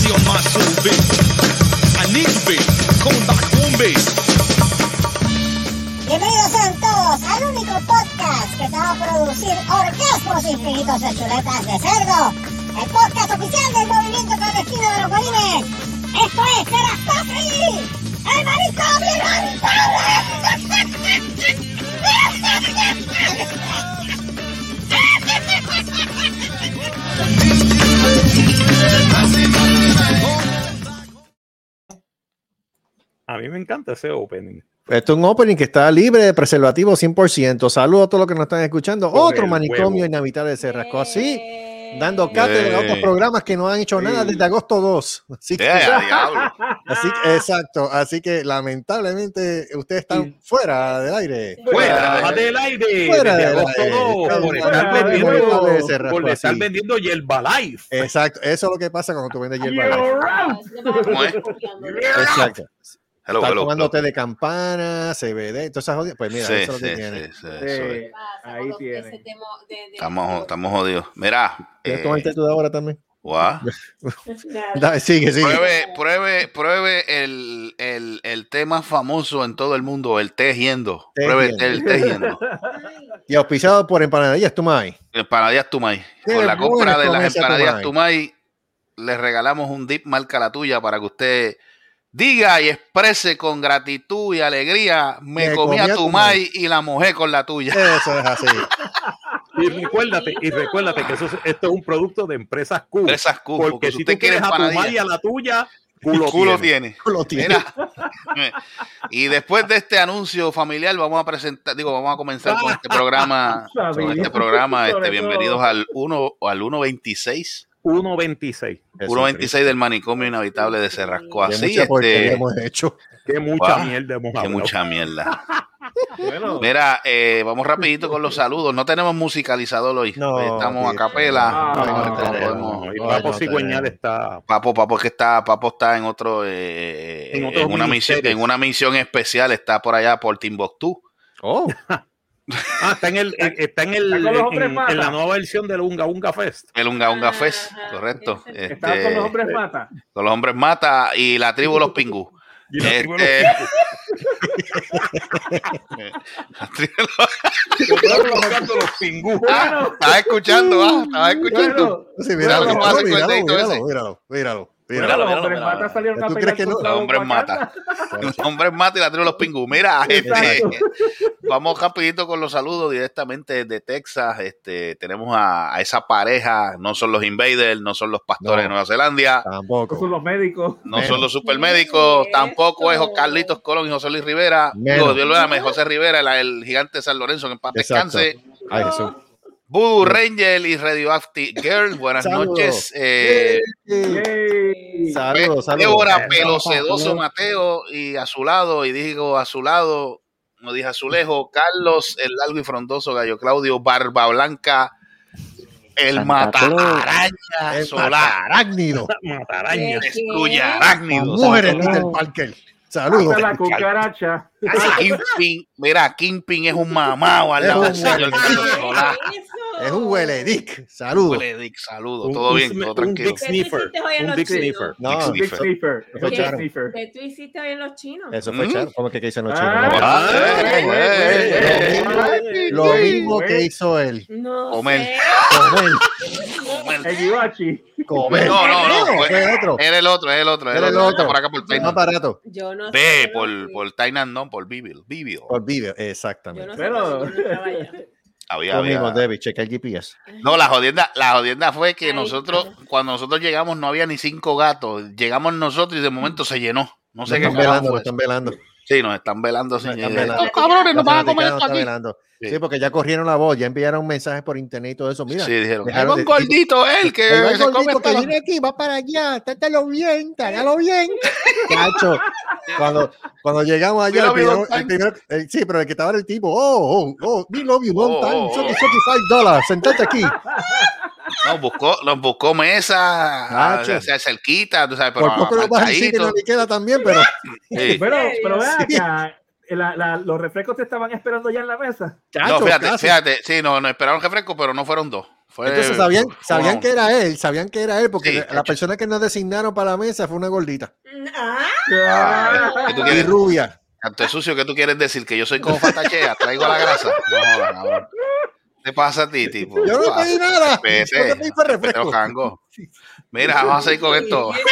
see on my soul. I need to be. Coming back home. Bienvenidos sean todos al único podcast que te va a producir orgasmos infinitos de chuletas de cerdo. El podcast oficial del movimiento clandestino de los bolines. Esto es Serastofri, el manicomio A mí me encanta ese opening. Esto es un opening que está libre de preservativo 100%. Saludos a todos los que nos están escuchando. Con Otro manicomio inhabitable de Cerrasco. Así, dando cátedra a otros programas que no han hecho nada desde agosto 2. Así que, a diablo. así que- exacto. Así que lamentablemente ustedes están fuera del aire. Fuera Fuera. del aire. Fuera desde del agosto aire. por estar vendiendo, Yerbalife. Exacto. Eso es lo que pasa cuando tú vendes hierba. ah, yo me voy ¿Cómo es? copiando. Exacto. Hello, Estás hello, tomando hello. té de campana, CBD, todas esas jodidas. Pues mira, Sí, eso es lo sí, que sí, tiene. sí. Eh, Pasa, Ahí tiene. Estamos, estamos jodidos. Mira. ¿Quieres eh, tomar el té tú de ahora también? guau. Nada. Da- sigue, sigue. Pruebe, pruebe, pruebe el, el, el té más famoso en todo el mundo, el té yendo. Té Pruebe Yendo. el té yendo. Y auspiciado por Empanadillas Tumay. Empanadillas Tumay. Con la compra de las empanadillas Tumay. Tumay, le regalamos un dip marca la tuya para que usted diga y exprese con gratitud y alegría. Me, Me comí comí a a Tumay y la mojé con la tuya. Eso es así. Y recuérdate, y recuérdate que eso es- esto es un producto de empresas Q. Empresas Q, Porque, porque si usted tú quiere quieres a tu madre y a la tuya, culo, Culo tiene. tiene. Lo tiene. Mira, y después de este anuncio familiar vamos a presentar, digo, vamos a comenzar con este programa, con este programa, este, bienvenidos al 1 al 126, 1.26. 126 del manicomio inhabitable de Cerrasco. Qué Así, mucha este, hemos hecho. Qué mucha Guau, mierda hemos que hablado. mucha mierda. Bueno, Mira, eh, vamos rapidito con los saludos. No tenemos musicalizador hoy. No, estamos a capela. Ah, No, no, no no, podemos- No, y No, Papo Cigüeñal está. Papo, Papo que está, Papo está en otro, eh, En en, una misión, en una misión especial, está por allá por Timbuktu. Oh, Ah, está en el, está en el Está los hombres en, la nueva versión del Unga Unga Fest. El Unga Unga Ah, Fest, ajá, correcto. Este, con los hombres mata. con los hombres mata y la tribu Los Pingú. Y la tribu de Este- los pingú. Ah, estaba escuchando, ah, estaba escuchando. Bueno, sí, míralo, míralo, míralo. los hombres mata salieron a ¿Tú pelear crees que no? Los hombres mata. Los hombres mata y la tribu Los Pingú. Mira, este, vamos rapidito con los saludos directamente de Texas. Este, tenemos a, a esa pareja, no son los invaders, no son los pastores No. de Nueva Zelanda. Son Tampoco. los médicos. No Menos. son los supermédicos, ¿Qué es tampoco es? Carlitos Colón y José Luis Rivera. Digo, Dios lo llame, José Rivera, el, el gigante de San Lorenzo, que en paz Exacto. descanse. Ay, Jesús. Voodoo Ranger y Radioactive Girl, buenas Saludos. noches. Eh, Yay. Saludos, saludos. Débora Pelo papá, Sedoso no. Mateo y a su lado, y digo a su lado, no dije a su lejos, Carlos, el largo y frondoso Gallo Claudio, Barba Blanca, el Mataraña Solar, arácnido. Mataraña. destruye Las arácnidos. mujeres Peter Parker. Saludos. Hasta la cucaracha. Kingpin, mira, Kingpin es un mamado al lado del señor Carlos ¿Qué Solá. Es un huele dick. Saludos. Huele Dick, saludos, Un- todo un bien, sm- todo un tranquilo. En Un los Dick chinos? Sniffer. No, Un Dick Sniffer. Fue Un. Dick Sniffer. ¿Qué tú hiciste hoy en los chinos? Eso fue Mm. Charo. ¿Cómo que, que hizo? Ah, eh, eh, eh, eh, Lo eh, mismo eh, que hizo él. No Comer. Comer. El Givachi. Comer. No, no, no, Fue fue- otro. Era el otro, es el otro, es Era el el otro. por acá por Más Tainan. barato. Yo no sé. No por, Tainan, no, por Bibil. Bibil. Por. Yo Exactamente. no Pero- Había, había- David. Checa el GPS. No, la jodienda, la jodienda fue que Ay, nosotros, cuando nosotros llegamos, no había ni cinco gatos. Llegamos nosotros y de momento se llenó. No sé qué están velando, están velando. Sí, nos están velando sin. Estos cabrones nos van a comer esto aquí. velando. Sí. Sí, porque ya corrieron la voz, ya enviaron mensajes por internet y todo eso. Mira, Sí, dijeron. "Hay un gordito él que El se come gordito que hasta viene aquí, va para allá, trátalo bien, trágalo bien. Cacho, cuando, cuando llegamos allá, el primero, long time. el primero- el- sí, pero el que estaba era el tipo, oh, oh, oh, we love you long Oh, time, oh, oh. 75 dólares, sentate aquí. Nos buscó, nos buscó mesa, ah, Nacho. o sea, cerquita, tú sabes, pero Por poco no vas a decir que apartadito. no le queda también, pero Sí. Pero, pero Sí. acá. la- la- los refrescos te estaban esperando ya en la mesa. Chacho, no, fíjate, casi. fíjate. Sí, no, no esperaron refresco, pero no fueron dos. Fue, Entonces sabían, sabían que era él, sabían que era él, porque Sí, la chacho. persona que nos designaron para la mesa fue una gordita Ah, Ah, ¿qué tú y rubia. Canto de sucio, ¿qué tú quieres decir? ¿Que yo soy como Fatachea? ¿Traigo la grasa? No, jodas, cabrón. ¿Qué te pasa a ti, tipo? Yo no pedí nada. Respete, Yo pedí refresco. Mira, vamos a seguir con esto.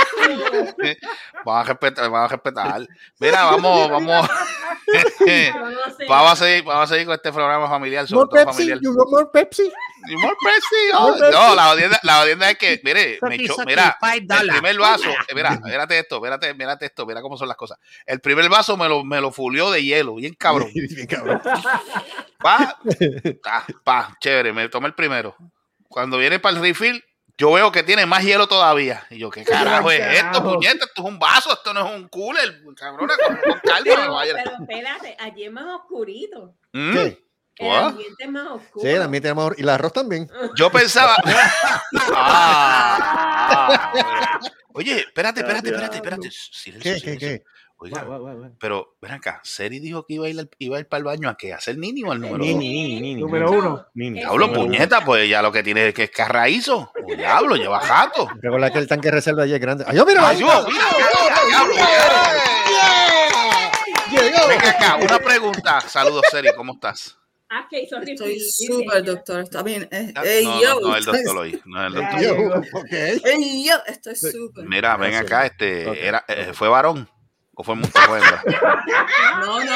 Vamos a respetar, vamos a respetar. Mira, vamos, vamos. vamos, a seguir, vamos a seguir con este programa familiar, sobre More todo Pepsi, familiar. you want more Pepsi. Y more Pepsi, oh, More Pepsi. No, la jodienda, la jodienda es que, mire, me echó- mira, el primer vaso, eh, mira, mírate esto, mírate, mírate esto, mira cómo son las cosas. El primer vaso me lo, me lo fulió de hielo, bien cabrón. Bien cabrón. Pa, pa, pa, chévere, me tomé el primero. Cuando viene para el refill, yo veo que tiene más hielo todavía. Y yo, ¿qué carajo es esto, puñeta? Esto es un vaso, esto no es un cooler, cabrona, con, con calma. Pero, pero espérate, allí es más oscurito. Mm, ¿Qué? El What? ambiente es más oscuro. Sí, también tenemos y el arroz también. Yo pensaba. Ah, Oye, espérate, espérate, espérate, espérate. Silencio, ¿Qué, qué, silencio. qué? Oiga, pero ven acá, Seri dijo que iba a ir, al- iba a ir para el baño a qué, a hacer nini o al número Ni, dos? ni, ni, ni, ni. Número uno. Ni, ni. Diablo, puñeta, pues ya lo que tiene es que es carraízo. Oh, diablo, lleva jato. Recuerda que el tanque reserva allí es grande. ¡Ay, yo, mira! Ay, yo, mira, diablo. Venga acá, una pregunta. Saludos, Seri, ¿cómo estás? Ah, hizo Estoy súper, doctor. Está bien. Eh, No, ey, no, yo. no, el doctor hoy, no el doctor. Yo, llegó. ok. Ey, yo. Estoy súper. Mira, ven acá, este, Ok. era, eh, ¿fue varón o fue, o fue hembra? No, no.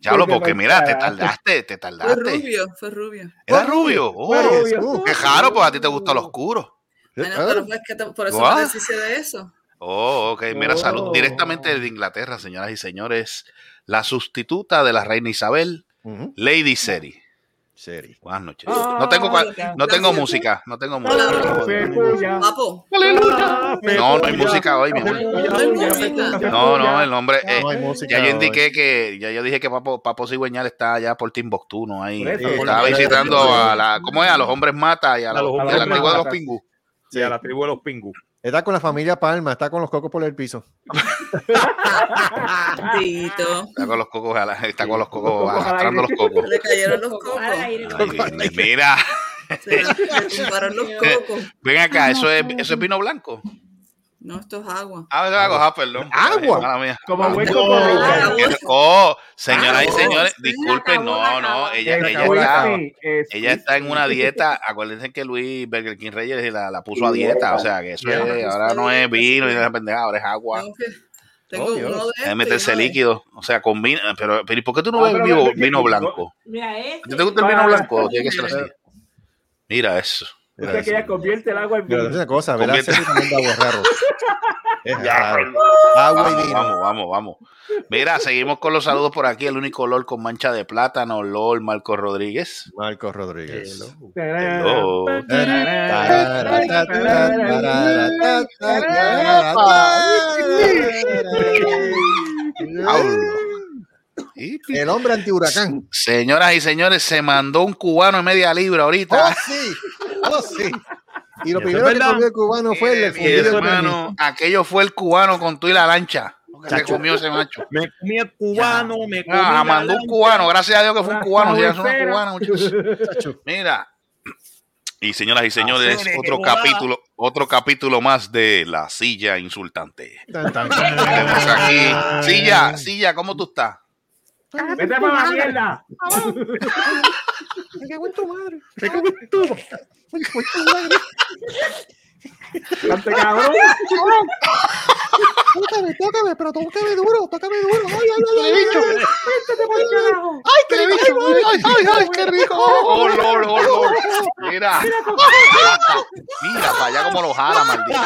Diablo, Porque porque mira, te tardaste, te Fue tardaste. rubio, fue rubio. Era rubio. Oh, Fue rubio. Uh, qué raro, pues a ti te gusta lo oscuro. Ay, no, ah, pero es que te- por eso Guau. me deshice de eso. Oh, ok. Mira, Oh. salud directamente desde Inglaterra, señoras y señores. La sustituta de la reina Isabel. Lady Seri. Seri. Buenas noches. Ah, No tengo, no tengo música, no tengo música. Papo. Fe No, no hay música hoy, mi amor. No No, el nombre. eh, No ya yo indiqué que, ya yo dije que Papo, Papo Cigüeñal está allá por Timbuktu, ¿no? Ahí estaba visitando a la, ¿cómo es? A los hombres mata y a, la, A los y a la antigua de los pingus. Sí, a la tribu de los pingus. Está con la familia Palma, está con los cocos por el piso. Tito. Está con los cocos, está con los cocos, arrastrando los cocos. Le cayeron los Coco cocos. Ay, mira, Se le, le tumbaron los cocos. ven acá, eso es, eso es vino blanco. No, esto es agua. Ah, es agua, ah, perdón. Agua. Como Ah, que- Oh, señoras y Ah, señores, sí. disculpen, no, no, ella, está, es ella está en una dieta. Acuérdense que Luis Burger King Reyes la, la puso a dieta, o sea que eso es, ahora no es vino ni esa pendeja, ahora es agua. Tengo, Oh, uno de estos meterse líquido, o sea, combina, pero, pero ¿y por qué tú no Ah, ves pero vino, vino ¿no? blanco? Mira ¿A este. te gusta el vino blanco? Tiene que ser así. Mira eso. Usted que ella convierte el agua en Pero vino. una cosa, ¿verdad? Convierte- da agua raro. Es raro. Agua y vamos, vino. vamos, vamos, vamos. Mira, seguimos con los saludos por aquí. El único LOL con mancha de plátano, LOL Marco Rodríguez. Marcos Rodríguez. Hello. El hombre antihuracán. Señoras y señores, se mandó un cubano en media libra Oh, ahorita. sí. Oh, sí. Y lo primero es que comió el cubano fue el fundido de hermano, aquello fue el cubano con tú y la lancha. se comió ese macho. Me comí el cubano, me comí Ah, la mandó un cubano, gracias a Dios que fue un cubano. Muchachos. Mira. Y señoras y señores, otro capítulo, otro capítulo más de La Silla Insultante. Tenemos aquí. Silla, Silla, ¿cómo tú estás? Vete para la mierda. Me cago en tu madre. Tu Me cago en tu madre. Cante cabrón. Tócame, tócame, pero tócame duro, tócame duro. Ay, ay, ay, ay, ay. ¡Ay, qué rico! ¡Ay, ay, ay, qué rico! ¡Oh, Lord, oh, Lord! Mira, mira, para allá como lo jala, maldito.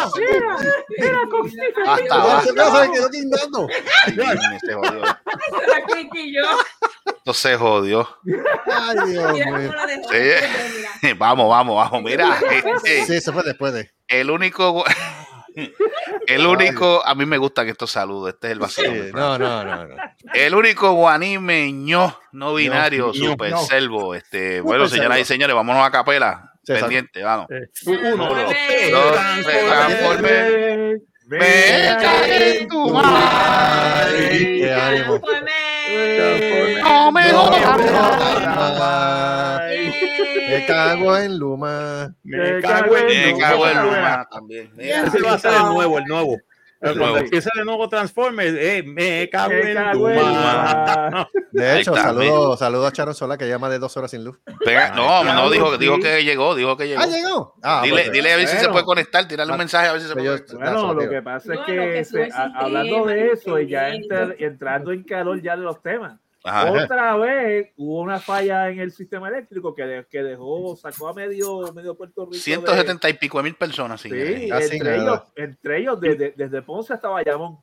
Basta, Ya se basta. me quedó guindando. Ay, Virgen, se jodió. La quinquilló. Esto se jodió. Ay, Dios Mira mío. cómo lo dejó. Sí. Mira. Vamos, vamos, vamos. Mira, este, Sí, eso fue después de. el único, el único, a mí me gustan estos saludos. Este es el vacío. Sí, no, no, no, no. El único guanimeño no binario, No, super no. selvo. Este, bueno, Super señoras y señores, vámonos a capela. Sí, Pendiente, vamos. Eh, Uno, dos, tres. Me cae en tu madre. No me jodas. Me cago en Luma. Me cago en Me Luma. cago en Luma también. Ese va a ser el nuevo, el nuevo. Cuando empiece de nuevo Transformers, eh, me cago en cago en. De hecho, saludo, saludo a Charon Sola que lleva de dos horas sin luz. Pega- no, no, dijo, dijo que llegó, dijo que llegó. Ah, llegó. Ah, Dile, pues, dile a ver si se puede conectar, tirarle un mensaje a ver si se puede Yo- conectar. Bueno, lo que pasa es que, que se- sube a- ese hablando de eso y ya entrando en calor ya de los temas. Ajá. Otra vez hubo una falla en el sistema eléctrico que, de- que dejó, sacó a medio, medio Puerto Rico. de- 170 y pico de mil personas. sin Sí, entre ellos, entre ellos desde, desde Ponce hasta Bayamón.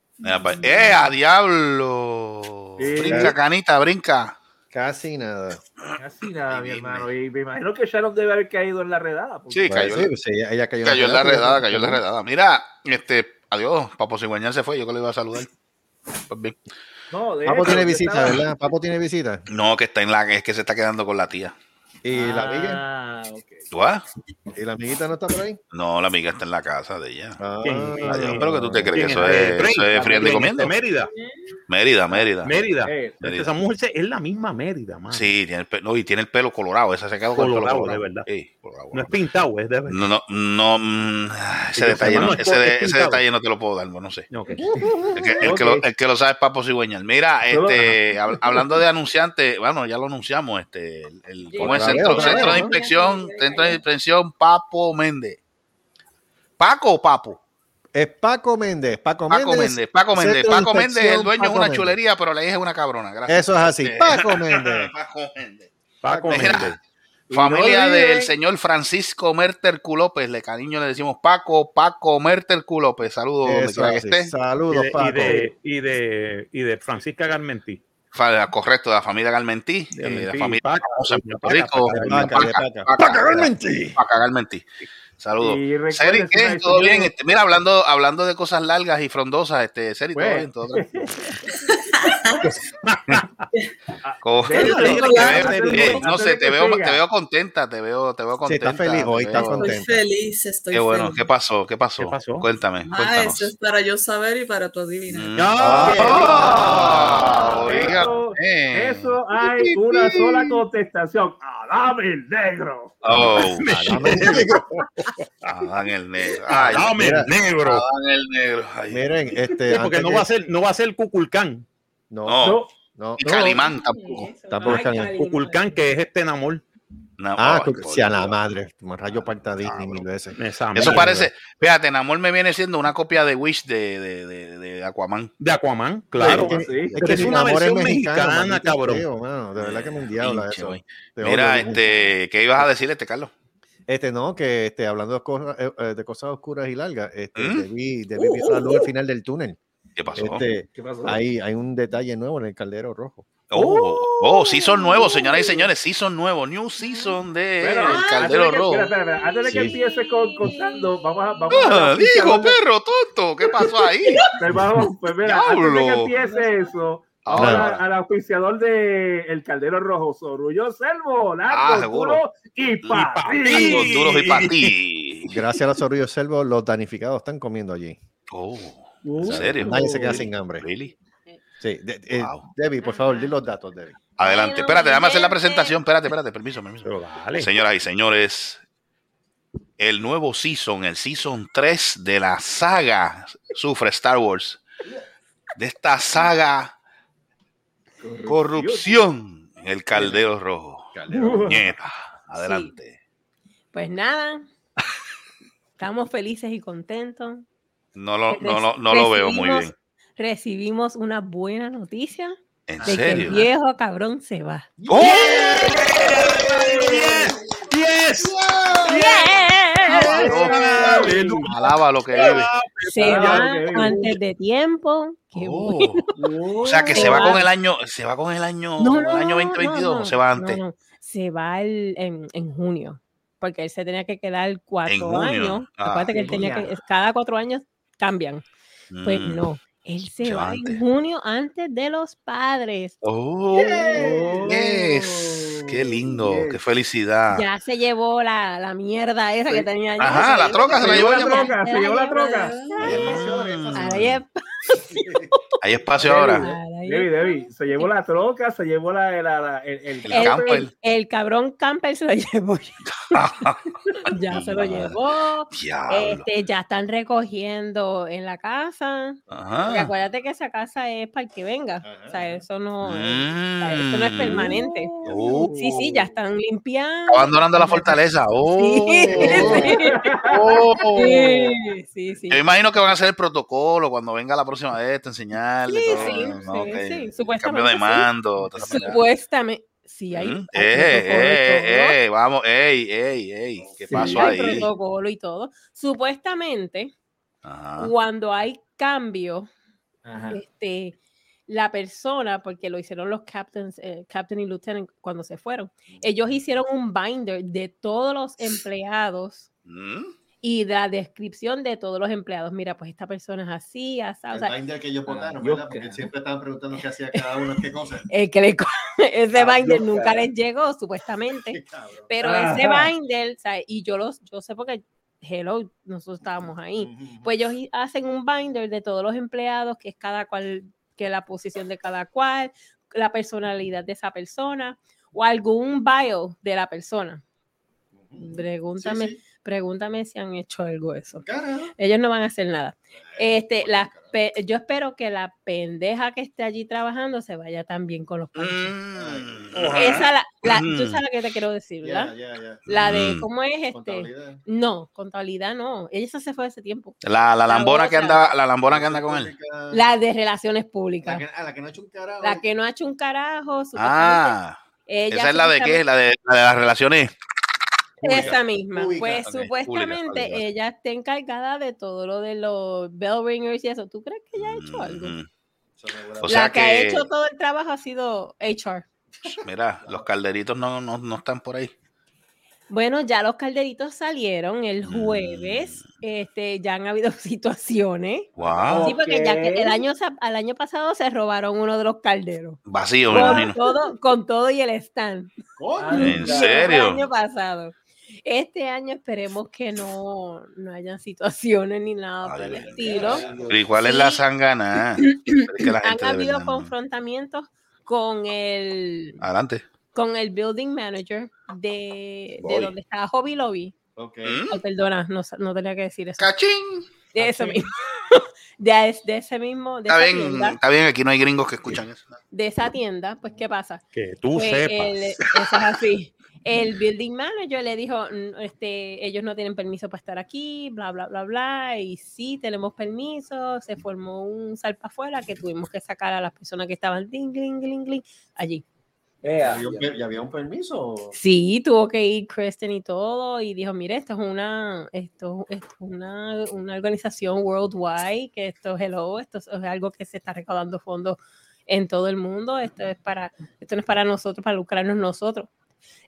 ¡Eh, a diablo! Sí. Brinca, canita, brinca. Casi nada. Casi nada, mi hermano. Y me imagino que Sharon debe haber caído en la redada. porque- Sí, Pues cayó, sí, pues ella, ella cayó, cayó en la redada, cayó en la redada. Mira, este, adiós, Papo Cigüeñal se fue, yo que le iba a saludar. Pues bien. No, de Papo hecho, tiene visita, estaba- ¿verdad? Papo tiene visita. No, que está en la, es que se está quedando con la tía. ¿Y la amiga? Ah. ¿Tú vas? ¿Y la amiguita no está por ahí? No, la amiga está en la casa de ella. Ah, pero que tú te crees que ¿Quién eso es? eso friendo y comiendo. Este, Mérida. Mérida, Mérida. Mérida. Eh, Mérida. Esa mujer se- es la misma Mérida, man. Sí, tiene el pelo, no, y tiene el pelo colorado. Esa se quedó con el pelo Colorado, colorado. de verdad. Sí, colorado. No es pintado, es de verdad. No, no, no, mm, ese, detalle no, ese, de- detalle no te lo puedo dar, no sé. El que, el que lo, el que lo sabe es Papo Cigüeñal. Mira, este, hab- hablando de anunciantes, bueno, ya lo anunciamos, este, el, el- Sí. ¿cómo es? Centro, centro vez, de ¿no? inspección, centro de inspección Papo Méndez. ¿Paco o Papo? Es Paco Méndez. Paco, Paco Méndez. Méndez, Paco Méndez. Paco Méndez, el dueño es Paco una Méndez. chulería, pero la hija es una cabrona. Gracias. Eso es así. Paco Méndez. Paco Méndez. Paco Mira, Méndez. No Familia del señor Francisco Merter López, le cariño le decimos Paco, Paco Merter López. Saludos donde Eso quiera que así. esté. Y Saludos, de, y, Paco. de, y, de, y de Francisca Garmentí. Correcto, de la familia Galmentí, De eh, la familia Paca, famosa en Paca, Puerto Rico. Paca, Paca, de Paca, Paca. Paca, Saludos. Y Seri, ¿qué? ¿Todo bien? Este, mira, hablando, hablando de cosas largas y frondosas, este, Seri, todo Pues. bien, todo tranquilo. No sé, te veo, te veo contenta, te veo, te veo Sí, contenta. está feliz hoy, está contenta. Estoy feliz, estoy Qué bueno, feliz. ¿qué pasó? ¿Qué pasó? ¿Qué pasó? Cuéntame, Ah, cuéntanos. eso es para yo saber y para tu adivinar. Mm. Ah, Eso, eso hay una sola contestación. Adame el negro. Oh, el negro. Adán el negro. Ay, Dame mira. el negro. Adán el negro. Ay, Miren, este. Sí, porque no que- va a ser, no va a ser Cuculcán. No, No. No. Y Calimán tampoco. Eso, Tampoco ay, está bien. Calimán. Cuculcán, que es este enamor. No, Ah, ay, si a la madre. Me rayo parta Disney mil veces. Esa Eso parece, fíjate, Namor me viene siendo una copia de Wish de, de, de, de Aquaman. De Aquaman, claro. Sí, Es que, es Es que es una es versión mexicano, mexicana, cabrón. feo, mano. De verdad que me endiabla Pinche, eso. Mira, odio. este, ¿qué ibas a decir, este Carlos? Este, no, que este, hablando de cosas, eh, eh, de cosas oscuras y largas, este, ¿Mm? debí, debí ver la luz al final del túnel. ¿Qué pasó? Este, ¿Qué pasó? hay, hay un detalle nuevo en el caldero rojo. Oh, oh, sí son nuevos, señoras y señores, sí son nuevos. New season de Bueno, El antes Caldero de que- Rojo. espera, espera, espera, Antes de que empiece con, contando, vamos a. Vamos Ah, a digo, perro tonto, ¿qué pasó ahí? Pues vamos, pues mira, antes de que empiece eso, Ahora. al auspiciador de El Caldero Rojo, Sorullo Selvo, largo, Ah, seguro. duro y para duros y para ti. Gracias a los zorrillos selvos, los danificados están comiendo allí. Oh, Uh, ¿En serio? Nadie se queda sin hambre. really? Sí, de- eh, Wow. Debbie, por favor, di los datos, Debbie. Adelante, espérate, déjame hacer la presentación. Espérate, espérate, permiso, permiso. Pero dale. Señoras y señores, el nuevo season, el season 3 de la saga Sufre Star Wars. De esta saga Corrupción en el Caldero Rojo. Nieta, adelante. Pues nada. Estamos felices y contentos. No lo, no, lo- no lo veo muy bien. Recibimos una buena noticia ¿En de que el serio? viejo cabrón se va. ¡Oh! Yes. Alaba lo que vive. Se va antes de tiempo. Qué Oh. bueno. O sea que Se se va va. con el año, se va con el año, No, el año no, 2022 no, o no, se va antes. no. Se va el- en, en junio. Porque él se tenía que quedar cuatro junio. años. Ah, Acuérdate que él tenía que, cada cuatro años cambian. Pues Mm. no. Él se, Se va en junio antes de los padres. Oh, yes. Qué lindo, Yes. qué felicidad. Ya se llevó la, la mierda esa que tenía allá. Ajá, la troca se la llevó la el troca, se llevó la troca. Mm. Hay espacio ahora. Debbie. Debbie, se llevó la troca, se llevó la, la- la- el, el El El, camper. el- el cabrón camper se lo llevó. ya se lo llevó. Este, ya están recogiendo en la casa. Porque Ajá. acuérdate que esa casa es para el que venga. O sea, eso no, Mm. eso no es permanente. Oh. Sí, sí, ya están limpiando. Abandonando la fortaleza. Oh. Sí, sí. Oh. Sí, sí, sí. Yo imagino que van a hacer el protocolo cuando venga la próxima vez, te enseñarle Sí, todo. sí, ¿no? sí, Ok. sí, Cambio supuestamente de sí. mando. pendeja. Supuestamente. Sí, hay, Mm. hay Eh, eh, todo. eh, vamos, ey, ey, ey, ¿qué Sí, pasó Hay ahí? protocolo y todo. Supuestamente, Ajá. cuando hay cambio, Ajá. este, la persona, porque lo hicieron los captains, eh, captain y lieutenant cuando se fueron, ellos hicieron un binder de todos los empleados Mm. Y la descripción de todos los empleados. Mira, pues esta persona es así, así, o El sea, binder que ellos votaron, ¿verdad? Porque cara. siempre estaban preguntando qué hacía cada uno, qué cosa. el que le ese Ah, binder nunca cara. les llegó, supuestamente. Pero Ajá. ese binder, o sea, y yo los, yo sé porque, hello, nosotros estábamos ahí. Pues ellos hacen un binder de todos los empleados, que es cada cual, que la posición de cada cual, la personalidad de esa persona, o algún bio de la persona. Pregúntame, Sí, sí. Pregúntame si han hecho algo eso. Carajo. Ellos no van a hacer nada. Este, la, pe- yo espero que la pendeja que esté allí trabajando se vaya también con los panchos. Mm. Esa la, la- tú Ujú. sabes lo que te quiero decir, ¿verdad? La de, Mm. ¿cómo es este? Contabilidad. No, contabilidad no. Ella se fue hace tiempo. La, la lambona que anda, la lambona que anda con él. La de relaciones La públicas. que, ah, la que no ha hecho un carajo. La que no ha hecho un carajo. Ah, ella esa es la de qué, la de, la de las relaciones. Esa misma. Pública, Pues supuestamente ella está encargada de todo lo de los bell ringers y eso. ¿Tú crees que ella ha hecho algo? Seguro. O sea la que, ha que- hecho todo el trabajo ha sido HR. Mira, los calderitos no, no, no están por ahí. Bueno, ya los calderitos salieron Mm. el jueves. Este, ya han habido situaciones. Wow. Sí, porque ya que el año, al año pasado se robaron uno de los calderos. Vacío, me Con imagino. todo, con todo y el stand. ¿En serio? El año pasado. Este año esperemos que no, no hayan situaciones ni nada por el estilo. Pero ¿y cuál es la sangana? Es que la Han habido confrontamientos con el, Adelante. con el building manager de, de donde estaba Hobby Lobby. Ok. ¿Mm? Ay, perdona, no, no tenía que decir eso. ¡Cachín! De eso mismo. De, de ese mismo, de Está bien, tienda, está bien, aquí no hay gringos que escuchan eso. de esa tienda, pues ¿qué pasa? Que tú Pues, sepas. el- eso es así. El building manager le dijo, "Mm, este, ellos no tienen permiso para estar aquí, bla, bla, bla, bla, y sí tenemos permiso, se formó un salpa afuera que tuvimos que sacar a las personas que estaban ding, ding, ding, ding, allí. Ea, ¿Había un ¿Ya había un permiso? Sí, tuvo que ir Kristen y todo, y dijo, mire, esto es una, esto, esto es una, una organización worldwide, que esto, hello, esto es algo que se está recaudando fondos en todo el mundo, esto es para, esto no es para nosotros, para lucrarnos nosotros,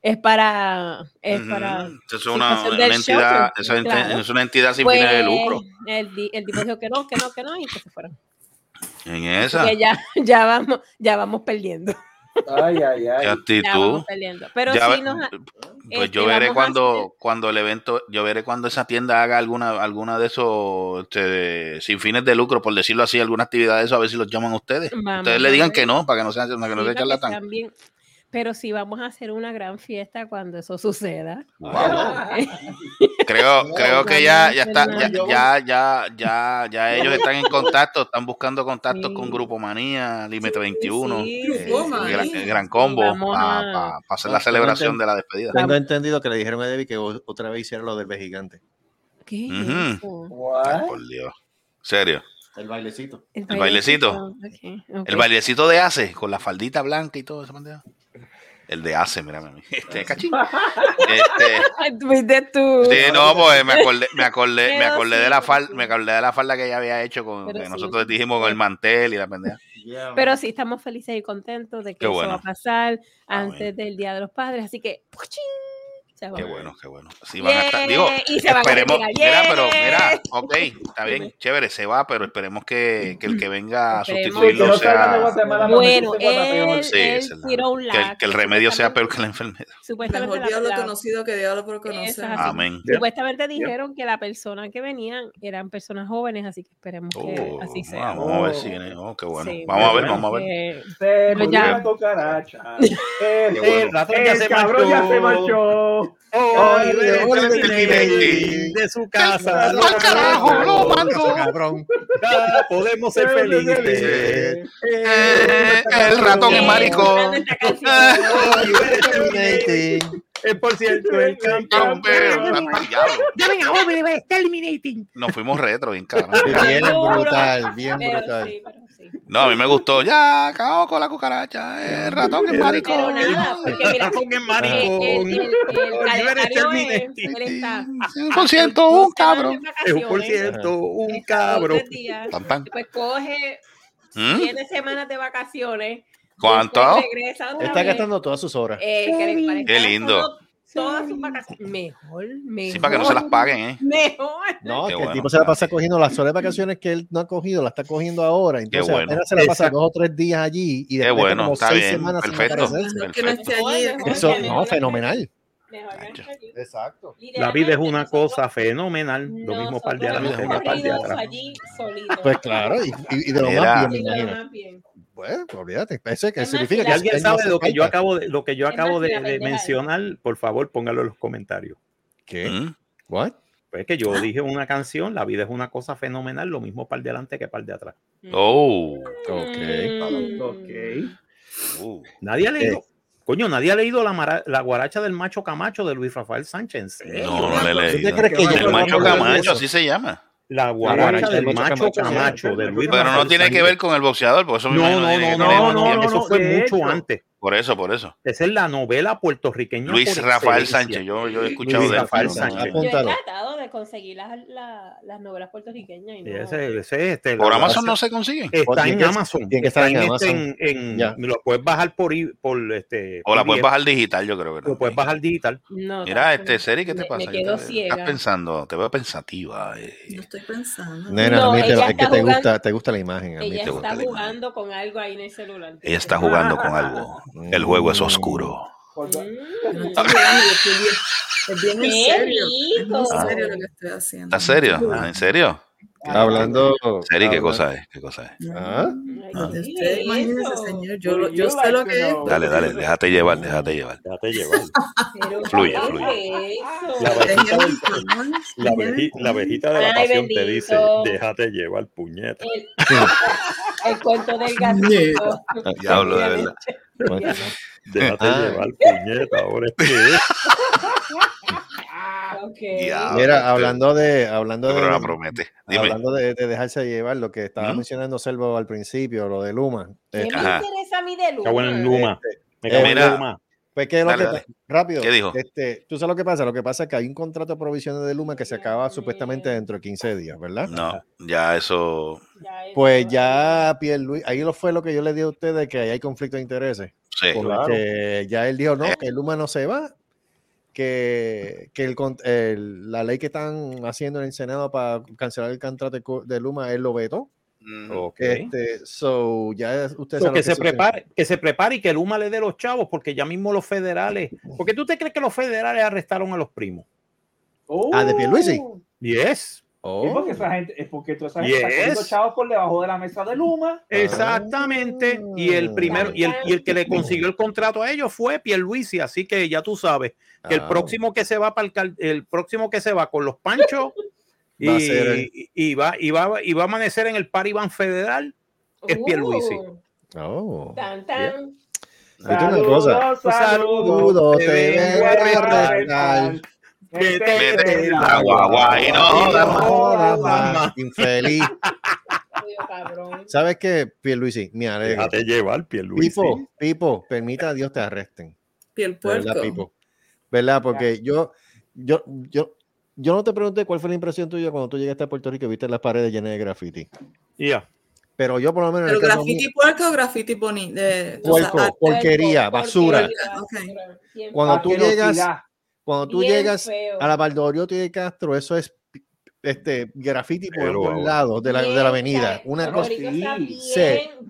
es para, es para Eso es una, entidad, es, claro. es una entidad sin Pues, fines de lucro. El, di- el tipo dijo que no, que no, que no, y que se fueron. En esa. Que ya, ya vamos, ya vamos perdiendo. Ay, ay, ¿Qué ay. Ya actitud? vamos perdiendo. Pero Ya sí ve- nos Pues este, yo veré cuando, cuando el evento, yo veré cuando esa tienda haga alguna, alguna de esos este, sin fines de lucro, por decirlo así, alguna actividad de eso, a ver si los llaman a ustedes. Vamos ustedes le digan que no, para que no sean, para que no Sí, sea para Pero sí vamos a hacer una gran fiesta cuando eso suceda. Wow. Creo, creo que ya, ya está, ya, ya, ya, ya, ya ellos están en contacto, están buscando contactos Sí. con Grupo Manía, Límite 21, sí, eh, sí, gran, Manía. el gran combo, para a- hacer la celebración de la despedida. Tengo entendido que le dijeron a Debbie que otra vez hiciera lo del gigante. ¿Qué? Ay, What? por Dios. Serio. El bailecito. El bailecito. El bailecito de Ace, con la faldita blanca y todo esa pendeja. El de Ace, mira, mami. Este, cachín. Este, tú sí, no, pues me acordé, me acordé, me acordé de la falda, me acordé de la falda que ella había hecho con que sí. nosotros dijimos con el mantel y la pendeja. Yeah, Pero sí, estamos felices y contentos de que Qué eso bueno. va a pasar Ah, antes del Día de los Padres. Así que, ¡puchín! Se Qué bueno, qué bueno. Así van a estar. Digo, y se van a esperemos. Mira, pero mira, ok, está bien, chévere, se va, pero esperemos que, que el que venga a Esperemos. sustituirlo Que de sea. Bueno, él, Sí, él tiró un Que, el- que el remedio sea peor que la enfermedad. Supuestamente Mejor diablo la- conocido que diablo por conocer. Amén. Supuestamente dijeron que la persona que venían eran personas jóvenes, así que esperemos que Oh, así sea. vamos a ver si viene. Oh, qué bueno. Sí, Vamos a ver, vamos a ver. que- Se murió la cucaracha. El, el ya se cabrón ya se marchó. Oliver Oliver de su casa. ¡Al carajo, lo mando! Cabrón. Ya podemos ser felices. Eh, el ratón es maricón. Oliver. Es por cierto el campeón. Llamen a Oliver Terminating. Nos fuimos retro, bien cabrón. Bien brutal, bien Pero brutal. No, a mí me gustó. Ya, acabo con la cucaracha. El ratón es Pero maricón. nada, porque mira, Ratón es el, el, maricón. el, el es, está Por ciento, un cabrón. de Es un por ciento, un pam. Después coge ¿Mm? siete semanas de vacaciones. ¿Cuánto? Está gastando todas sus horas. eh, Qué lindo. Todas sus vacaciones. Mejor, mejor. Sí, para que no se las paguen, ¿eh? Mejor. No, Qué que bueno. el tipo se la pasa cogiendo las solas vacaciones que él no ha cogido, la está cogiendo ahora. Entonces bueno. apenas se la pasa Exacto. dos o tres días allí y Qué después bueno, como está seis bien. semanas sin Perfecto. que no esté allí. Eso, no, fenomenal. Mejor. Exacto. La vida es una cosa fenomenal. Lo mismo par de adelante, par de atrás. Pues claro, y, y- y de lo Mira. más bien, me imagino. Bueno, pues olvídate, eso que Es más, significa si que alguien no sabe lo que yo acabo de, lo que yo acabo de, mencionar, por favor, póngalo en los comentarios. ¿Qué? ¿Mm? What? Pues que yo dije una canción, la vida es una cosa fenomenal, lo mismo par de adelante que par de atrás. Oh. Ok. Mm. Ok. Uh. Nadie ha leído, Eh. coño, nadie ha leído la, mara- la guaracha del macho Camacho de Luis Rafael Sánchez. No, no le he ¿Tú te leído. que El macho Camacho, así se llama. La guaracha del macho Camacho, de Luis Pero no tiene que ver con el boxeador, por eso me No, imagino no, no, no, eso fue mucho antes. Por eso, por eso. Esa es la novela puertorriqueña. Luis por Rafael. Sánchez, yo, yo he escuchado Luis de él. Rafael Sánchez. Yo he tratado de conseguir las, la- las novelas puertorriqueñas y no. Ese- ese, este, Por Amazon no se consiguen. Está en Amazon. tiene que estar en este, Amazon. en- en- Ya. lo puedes bajar por, i- por este. O la puedes bajar digital, yo creo que Lo puedes bajar digital. No, Mira, este, Seri, ¿qué te me- pasa? Me quedo Estás ciega. pensando, te veo pensativa. eh. No estoy pensando. Nena, No, a mí te- es que te gusta, te gusta la imagen. A mí Ella te gusta está jugando con algo ahí en el celular. Ella está jugando con algo. El juego es oscuro. Es bien en ¡Qué serio. Es muy serio lo que estoy haciendo. ¿Estás serio? ¿En serio? Hablando. Seri, ¿qué cosa es? ¿Qué cosa es? ¿Ah? Ay, Ah. señor. Yo, yo sé lo que es. Dale, dale, déjate llevar, déjate llevar. Déjate llevar. Pero, Fluye, ¿qué fluye. La abejita, del- la, abejita de la pasión te dice: déjate llevar, puñeta. El, el cuento del gatito. Diablo, de verdad. Bueno, Déjate Ah. llevar, puñeta. Ahora es que. Ok. Diablo. Mira, hablando de, hablando Este de, programa promete. Dime. hablando de, de dejarse llevar, lo que estaba ¿Mm? mencionando Selvo al principio, lo de Luma. ¿Qué Este, me Ajá. interesa a mí de Luma? Está bueno en Luma. Me Eh, cago en mira. Luma. Pues que lo que rápido. ¿Qué dijo? Este, tú sabes lo que pasa. Lo que pasa es que hay un contrato de provisiones de Luma que se acaba supuestamente dentro de 15 días, ¿verdad? No, ya eso. Pues ya Pierluisi, ahí lo fue lo que yo le di a ustedes que ahí hay conflicto de intereses. Sí. Porque ya él dijo, no, que Luma no se va, que, que el, con- el- la ley que están haciendo en el Senado para cancelar el contrato de Luma, él lo vetó. Mm, Ok. Este, so, ya So, saben que se prepare, que se prepare y que Luma le dé los chavos, porque ya mismo los federales. ¿Por qué tú te crees que los federales arrestaron a los primos? Ah, de Pierluisi. Yes. Oh. Es porque esa gente, es porque toda esa gente está Yes. cogiendo chavos por debajo de la mesa de Luma. Exactamente. Y el primero, y el, y el que le consiguió el contrato a ellos fue Pierluisi, así que ya tú sabes que el Ah. próximo que se va para el, el próximo que se va con los panchos y, Va el- y- y va, y va, y va a amanecer en el Paribán Federal es Pierluisi. Uh, Oh. tan, tan. Fíjate una cosa. Saludos, Saludos, te vengo a regalar. Que te Vete la la guagua y no jodas más. Infeliz. ¿Sabes qué, Pierluisi? Me. Déjate llevar, Pierluisi. Pipo, Pipo, permita a Dios te arresten. Piel De ¿Verdad, puerco. Pipo? ¿Verdad? Porque yo, yo, yo, yo no te pregunté cuál fue la impresión tuya cuando tú llegaste a Puerto Rico y viste las paredes llenas de graffiti. Ya. Pero yo por lo menos en ¿Pero el graffiti mío, puerco o graffiti bonito? puerco, porquería, basura. Ok. Siempre. Cuando tú llegas, Cuando tú Bien llegas feo. a la Valdoriotti de Castro, eso es este graffiti por Pero, todos lados de la, de la Bien, avenida. está- Una cosa. Está bien,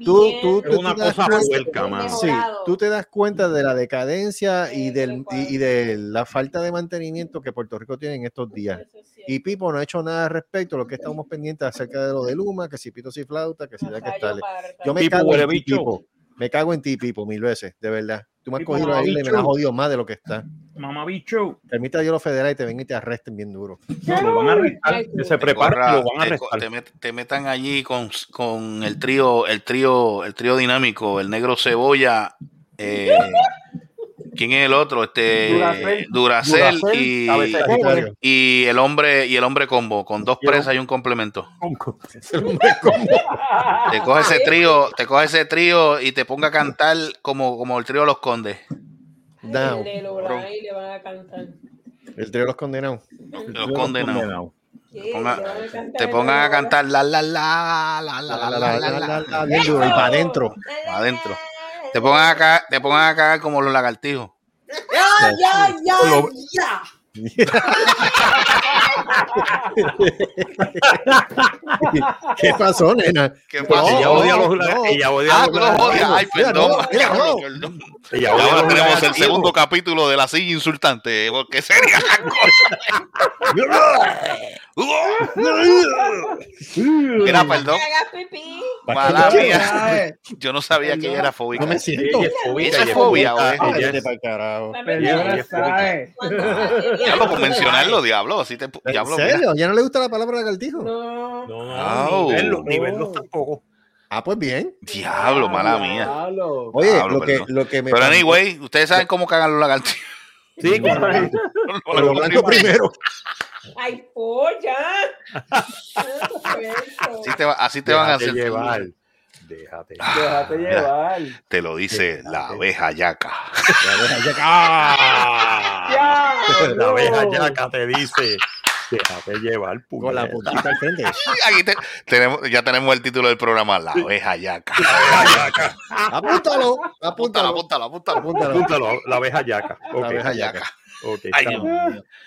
tú- bien tú- Es una te das cosa cuenta- puerca, mano. Sí, mejorado. tú te das cuenta de la decadencia y, del, y, y de la falta de mantenimiento que Puerto Rico tiene en estos días. Y Pipo no ha hecho nada al respecto, lo que estamos pendientes acerca de lo de Luma, que si pito si flauta, que si ya que para- Yo me Pipo, cago en ti. Pipo. Me cago en ti, Pipo, mil veces, de verdad. Tú me has Pipo, cogido la isla y me has jodido más de lo que está. Mamabicho. Permita Dios los federales y te vengan y te arresten bien duro. No, lo van a arrestar. Que se prepara Corra, y lo van a arrestar. te met- te metan allí con, con el trío, el trío, el trío dinámico, el negro cebolla, eh, ¿quién es el otro? Este Duracell, y, y el hombre y el hombre combo, con dos presas y un complemento. Te coge ese trío, te coge ese trío y te ponga a cantar como, como el trío de los condes. Down. El de y le van a cantar. El trío de los condenados. Los condenados. Te pongan a cantar la la la la la la la la la. Y para adentro. pa' adentro. Te pongan a cagar, te pongan a cagar como los lagartijos. Ya, ya, ya. ¿Qué pasó, nena? ¿Qué pasó? No, ella odia no, los no. Ella odia ah, los no, odia. Ay, perdón. Ahora tenemos el segundo capítulo de la silla insultante, porque sería la cosa. Mira, perdón. Mala mía. Yo no sabía que ella era fóbica. No me siento. Ella es fobia, güey. Ella es fobia. Ella es. Diablo, por mencionarlo, diablo. Así te, ¿En diablo, mira. serio? ¿Ya no le gusta la palabra lagartijo? No. No, Au. ni verlos tampoco. Ah, pues bien. Diablo, mala mía. Diablo. Oye, Diablo, lo, que, lo que me Pero pasó- anyway, ustedes saben cómo cagan los lagartijos. Sí, con lo blanco primero. Ay, polla. Así te, va- así te van a hacer. llevar. Déjate. Déjate mira. llevar. Te lo dice la abeja yaca. ¡Ah! Ya, La abeja no. yaca te dice. Déjate llevar, Con la puntita al frente. Aquí te- tenemos, ya tenemos el título del programa, La abeja yaca. Apúntalo. Apúntalo, Apúntalo. apúntalo, apúntalo. Apúntalo. Apúntalo, la abeja yaca. Ok, La abeja yaca. ok, Ay.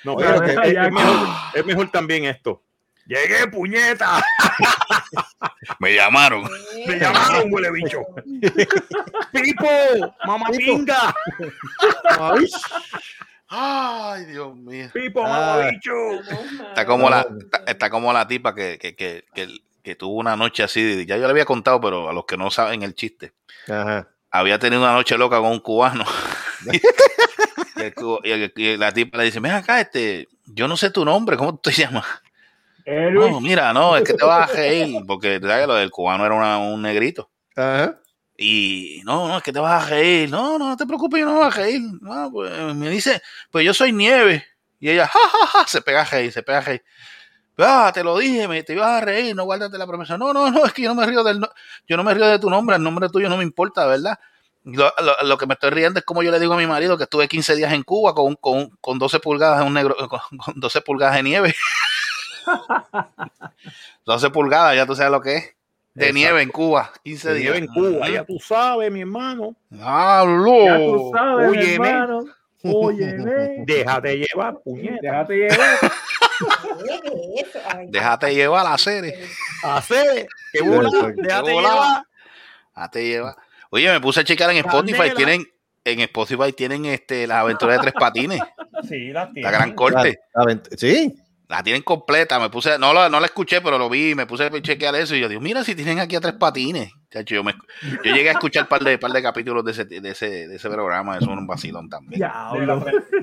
No, Oye, pero es- es mejor, es mejor también esto. Llegué, puñeta. Me llamaron. Me llamaron, huele bicho. Pipo, mamá Pipo. pinga. Ay, Dios mío. Pipo, Ah. mamá bicho. Está como la, está, está como la tipa que, que, que, que, que tuvo una noche así. Ya yo le había contado, pero a los que no saben el chiste. Ajá. Había tenido una noche loca con un cubano. y, el cu- y el- y la tipa le dice, ven acá, este, yo no sé tu nombre, ¿cómo tú te llamas? Erwin. No, mira, no, es que te vas a reír, porque ¿sabes? lo del cubano era una- un negrito. Ajá. Y no, no, es que te vas a reír. No, no, no te preocupes, yo no me voy a reír. No, pues me dice, pues yo soy nieve. Y ella, ja, ja, ja, se pega a reír, se pega a reír. Ah, te lo dije, me, te ibas a reír, no guárdate la promesa. No, no, no, es que yo no me río del, no- yo no me río de tu nombre, el nombre tuyo no me importa, ¿verdad? Lo, lo- lo que me estoy riendo es como yo le digo a mi marido que estuve 15 días en Cuba con, con, con 12 pulgadas de un negro, con, con 12 pulgadas de nieve. 12 pulgadas, ya tú sabes lo que es. De Exacto. nieve en Cuba, 15 Se días. lleva en Cuba, ya tú sabes, mi hermano. ¡Hablo! Ya tú sabes, mi Óyeme. hermano. Óyeme. Déjate llevar, puñeta. Déjate llevar. Déjate llevar a hacer. Hacer, que bola, déjate Qué bola. llevar. Déjate llevar. Oye, me puse a checar en Spotify. Candela. Tienen, en Spotify tienen este, las aventuras de tres patines. Sí, la La tiene. gran corte. La- la sí. La tienen completa. Me puse, no, la- no la escuché, pero lo vi. Me puse a chequear eso. Y yo digo, mira si tienen aquí a tres patines. Chacho, yo, me, yo llegué a escuchar un par de, par de capítulos de ese, de, ese, de ese programa. Eso era un vacilón también.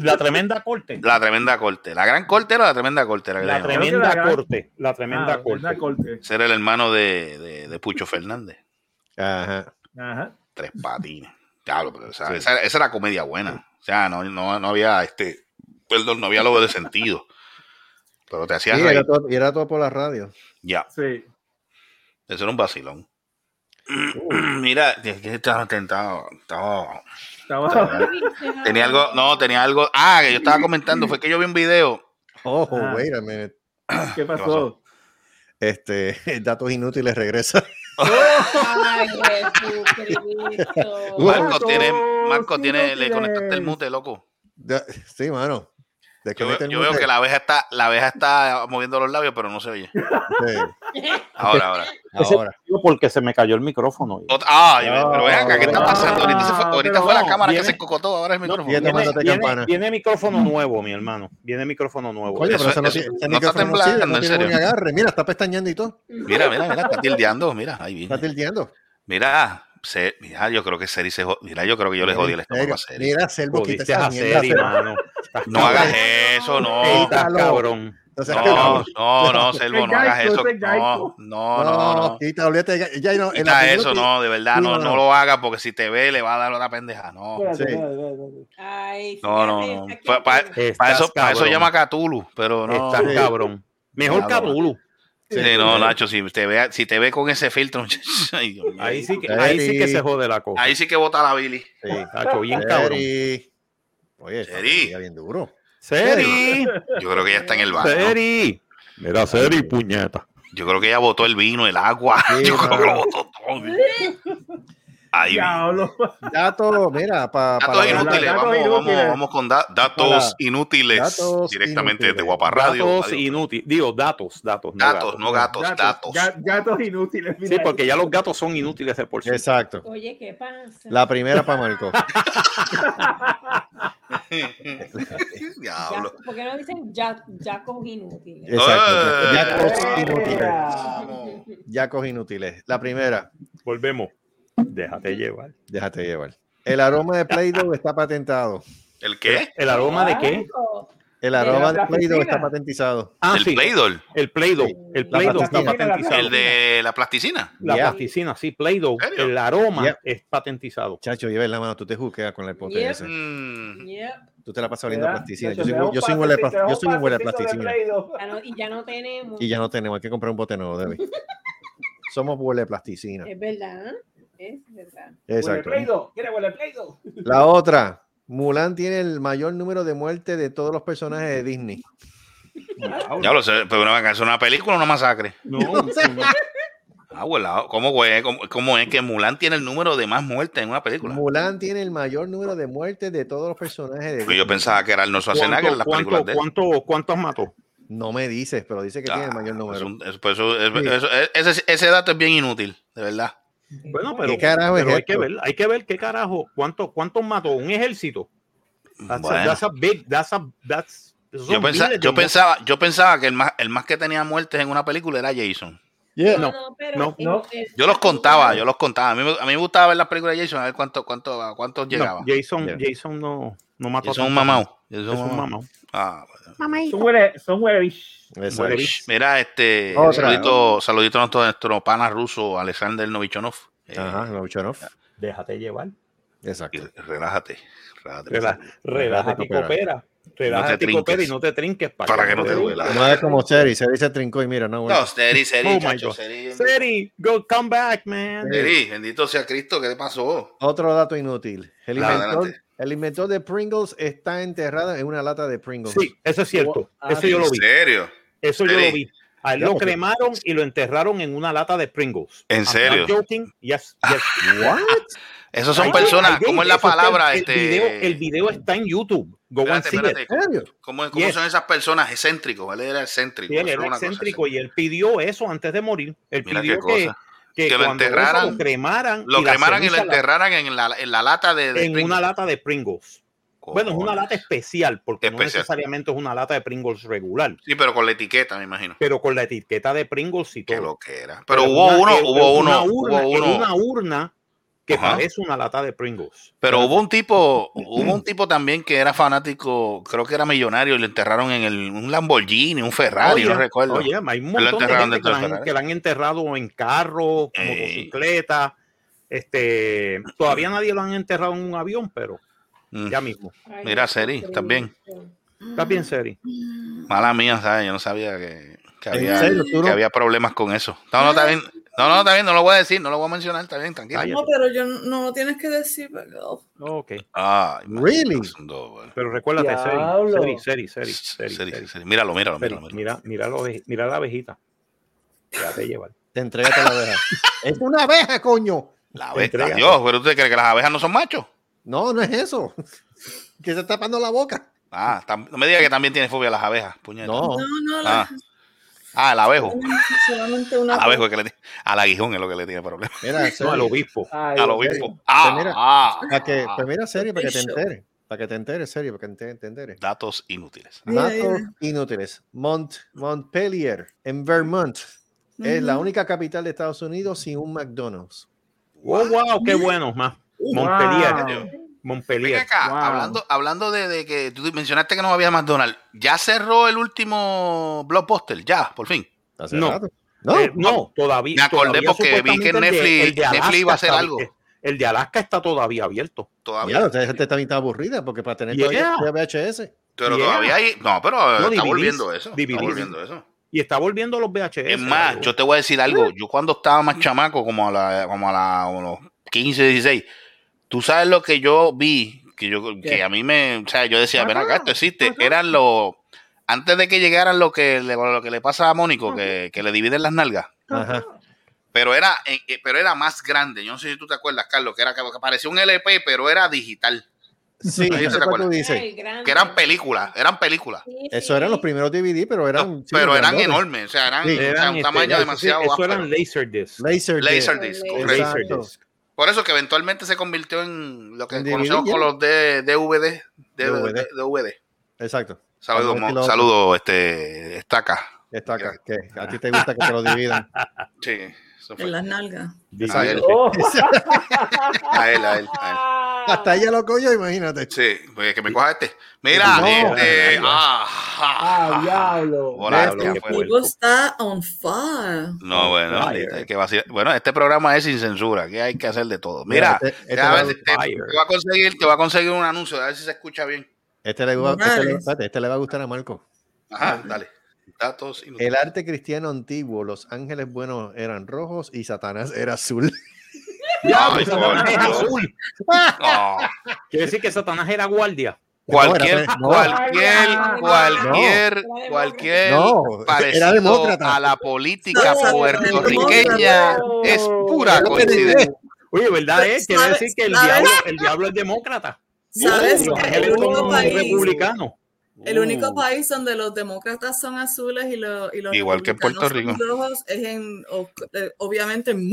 La tremenda corte. La tremenda corte. La gran corte era la tremenda corte. La tremenda la gran- corte. La tremenda Ah, corte. corte. Ese era el hermano de, de, de Pucho Fernández. Ajá. Ajá. Tres patines. Diablo, pero, o sea, esa, esa era comedia buena. O sea, no, no, no había este. Perdón, no había lo de sentido. Pero te Sí, hacías era reír. todo, y era todo por la radio. Ya, Sí. eso era un vacilón. Mira, es que estaba tentado. Estaba, Estaba. tenía algo, no, tenía algo. Ah, que yo estaba comentando, fue que yo vi un video. Ojo, Ah. wait a minute. ¿Qué pasó? pasó? Este, datos inútiles regresa. Ay, Jesucristo. Marco tiene, Marco tiene, le conectaste el mute, loco. Sí, mano. Yo, veo- yo que la abeja está, la abeja está moviendo los labios, pero no se oye. Sí, Ahora, ahora. ahora. Porque se me cayó el micrófono. Ay, pero ven acá, ¿qué está pasando? Ahorita, se fue, ahorita pero fue la cámara que se cocotó, ahora es el micrófono. viene- Viene, tomándote viene- campana. viene micrófono nuevo, mi hermano. Viene micrófono nuevo. Eso- pero ese no eso- ese no está micrófono no sirve, temblando, no tiene agarre. Mira, está pestañeando y todo. Mira, mira, mira, está tildeando, mira, ahí Está viene. tildeando. Mira, se, mira, yo creo que Seri se Mira, yo creo que yo le jodí el estómago a Seri. Mira, Selvo, a. Seri, mano. No hagas eso, no. Estás cabrón. No No, no, no, Selvo, no hagas eso. No, no, no, no. quita, olvídate. Ya, no, Quita eso, no, de verdad, no, no, lo haga porque si te ve le va a dar otra pendeja. No. Ay, no, no, Para eso, para eso cabrón. llama a Cthulhu, pero no. Estás cabrón. Mejor Claro. Sí, no, Nacho, si te ve, si te ve con ese filtro, ay, Dios mío. Ahí sí, que, ahí sí que se jode la cosa. Ahí sí que bota la Billy. Sí. Tacho, bien cabrón. Seri. Oye, está Seri. bien duro. Seri. Yo creo que ya está en el baño. Seri. Mira, Seri, puñeta. Yo creo que ella botó el vino, el agua. Sí, Yo creo que lo botó todo. Ahí. Diablo. Datos, mira, para Datos inútiles. Datos Vamos, inútiles. vamos, vamos con da- datos Para- inútiles. datos directamente inútiles. de Guapa Radio. Datos inútiles. Digo, datos, datos. no Datos, no gatos, datos. ga- Gatos inútiles. Sí, mira. porque ya los gatos son inútiles de por sí. Exacto. Oye, ¿qué pasa? La primera para Marco. Diablo. Ya- ¿Por qué no dicen ya, yacos inútiles? Exacto. Eh. Yacos inútiles. Mira. Yacos inútiles. La primera, Volvemos. Déjate llevar. déjate llevar. El aroma de Play-Doh está patentado. ¿El qué? ¿El aroma de qué? El De aroma la de Play-Doh está patentizado. Ah, el sí. Play-Doh. El Play-Doh. El La Play-Doh está patentizado. El de la plasticina. La Yeah. plasticina, sí, Play-Doh. El aroma Yeah. es patentizado. Chacho, lleva en la mano, tú te juqueas con Yep. ese. Mm. Yep. Tú te la pasas oliendo plasticina. Yo soy, yo soy un huele de plasticina. Play-Doh. Ya no- y ya no tenemos. Y ya no tenemos, hay que comprar un bote nuevo, Debbie. Somos huele a plasticina. Es verdad. Es verdad. Huele Exacto. La otra, Mulan tiene el mayor número de muertes de todos los personajes de Disney. Diablo, se- pero una, ¿es una película o una masacre? No, Ah, bueno, ¿cómo, güey? ¿Cómo, cómo es que Mulan tiene el número de más muertes en una película? Mulan tiene el mayor número de muertes de todos los personajes de Disney. yo pensaba que era el no Schwarzenegger en las ¿Cuánto, películas de él. cuánto, ¿Cuántos mató? No me dices, pero dice que tiene el Ah, mayor es número. un- es- pues eso- es- Sí. eso- es- ese, ese dato es bien inútil, de verdad. Bueno, pero, ¿Qué carajo es pero hay que esto? ver, hay que ver qué carajo, cuánto, cuántos mató un ejército. That's, Bueno. a, that's a big, that's a, that's, Yo, son pensa- miles de yo pensaba, yo pensaba que el más, el más que tenía muertes en una película era Jason. Yeah. No, pero no, en- no. en- Yo los contaba, yo los contaba. A mí, me- a mí me gustaba ver las películas de Jason, a ver cuánto, cuánto, a cuántos No, llegaba. Jason, Yeah. Jason no, no mató Jason a un mamau. Jason Es un mamau. mamau. Ah, bueno. Son huele, son huele bish. Exacto. Mira, este Otra. saludito, saludito a nuestro, nuestro pana ruso, Alexander Novichonov. Eh, Ajá, no, Buchanov. Déjate llevar. Exacto. y relájate. Relájate. Relájate y coopera. Relájate y trinques. coopera y no te trinques Para que no te duela. No es como Seri, Seri se trincó y mira, no, bueno. No, Seri, Seri, Oh chacho. Seri. Seri, go come back, man. Seri, bendito sea Cristo, ¿qué te pasó? Otro dato inútil. El inventor. El inventor de Pringles está enterrado en una lata de Pringles. Sí, eso es cierto. Ah, Eso yo ¿En lo vi. serio? Eso yo lo vi. A él lo cremaron y lo enterraron en una lata de Pringles. ¿En I'm serio? joking. Yes, yes. What? Esos son personas, ¿cómo es la palabra? El, este, video, el video está en YouTube. Go and espérate, see espérate, it. ¿cómo- ¿En son esas personas excéntricos? Él era excéntrico. Sí, él era excéntrico y él pidió eso antes de morir. Él Mira pidió qué que, cosa. Que, Que lo enterraran, lo cremaran, Lo y cremaran y lo enterraran en la, en la lata de, de en Pringles. una lata de Pringles. Bueno, es una lata especial, porque no necesariamente es una lata de Pringles regular, Sí, pero con la etiqueta, me imagino. pero con la etiqueta de Pringles y todo. lo que era. Pero Pero hubo una- uno, hubo una uno, urna, hubo en uno. una urna que Ajá. parece una lata de Pringles. Pero hubo un tipo, hubo un tipo también que era fanático, creo que era millonario, y lo enterraron en el, un Lamborghini, un Ferrari, Oye, no recuerdo. Oye, hay un lo montón de enterraron gente que la, que la han enterrado en carros, Ey. motocicletas. Este, todavía nadie lo han enterrado en un avión, pero Mm. ya mismo. Ay, Mira, Seri, también. Está bien serio. Mala mía, ¿sabes? Yo no sabía que, que ¿En había, serio? ¿Tú que no? había problemas con eso. No, no, está bien. No, no, está bien, no lo voy a decir, no lo voy a mencionar, está bien, tranquilo. No, pero yo no, no lo tienes que decir. pero- Ok. Ay, Really? Pero recuérdate, Seri. Seri, Seri, Seri, Seri, Seri, Seri. Seri. Míralo, míralo, míralo. míralo. Mira, mira, mira la abejita. Déjate llevar. Te entregaste la abeja. es una abeja, coño. La abeja. Dios, pero usted cree que las abejas no son machos. No, no es eso. que se está tapando la boca. Ah, no me diga que también tiene fobia a las abejas, puñeta. No, No, no, la, Ah, ah el abejo. solamente una. Al abejo es que le tiene- al aguijón es lo que le tiene problema. mira, No, al obispo. Ay, Al obispo. Ah, mira, ah, para que, ah. pues mira, serio, para que te enteres. Para que te enteres, serio, para que te, te enteres. Datos inútiles. Datos inútiles. Mont, Montpellier, en Vermont, es la única capital de Estados Unidos sin un McDonald's. Oh, wow, qué bueno, más. Montpellier. Wow. Montpellier. Ven acá, Wow. hablando, hablando de, de que tú mencionaste que no había McDonald's, ¿ya cerró el último blockbuster? Ya, por fin. No. rato. No, Eh, no, todavía. Me acordé todavía porque vi que supuestamente el de- Netflix- el de Alaska Netflix iba a hacer está- algo. El de Alaska está todavía abierto. Todavía. ya, esta gente está aburrida porque para tener Yeah. todavía VHS. Pero Yeah. todavía hay. No, pero No, está DVDs, volviendo eso. Está volviendo eso. Y está volviendo los VHS. Es más, yo te voy a decir algo. Yo cuando estaba más chamaco, como a la, como a la, a los 15, 16, tú sabes lo que yo vi, que yo, que a mí me, o sea, yo decía, ven acá, esto existe. Eran los, antes de que llegaran lo que le, lo que le pasa a Mónico, que, que le dividen las nalgas. Ajá. Pero era, eh, eh, pero era más grande. Yo no sé si tú te acuerdas, Carlos, que era que parecía un LP, pero era digital. Sí, Ahí yo te dices. Ay. Que eran películas, eran películas. Sí, Eso eran los primeros DVD, pero eran. No, sí, pero eran enormes, o sea, eran, Sí. o sea, Eran, un este, tamaño eso sí, demasiado Eso áspero. eran Laserdisc. Laser, Laserdisc, Laser- correcto. Exacto. Laserdisc. Por eso que eventualmente se convirtió en lo que conocemos con los de DVD. DVD. DVD. Exacto. Saludos, saludos, este, estaca. Que a ti te gusta que te lo dividan. Sí. En las nalgas. A él, Oh. a él, a él, a él. Hasta ella lo cogió, imagínate. Sí, pues que me coja este. Mira, No. este. Ah, Ah, diablo. Hola, está on fire. No, bueno, Fire. hay que bueno, este programa es sin censura, que hay que hacer de todo. Mira, Mira, este- este va- ver, te, voy a conseguir, te voy a conseguir un anuncio, a ver si se escucha bien. Este le, va, este, este le va a gustar a Marco. Ajá, dale. Datos. El arte cristiano antiguo, los ángeles buenos eran rojos y Satanás era azul. Ya, Ay, pues, Satanás por es Dios. azul. No. Quiere decir que Satanás era guardia. Cualquier, No, cualquier, no, cualquier, no. cualquier No, parecido era demócrata. a la política No, puertorriqueña no. es pura coincidencia. Oye, ¿verdad? Es? Quiere ¿sabes- decir que el diablo, el diablo es demócrata. ¿Sabes los que ángeles son republicanos. El único Uh. país donde los demócratas son azules y, lo- y los Igual que en Puerto Rico. son rojos es en, eh, obviamente en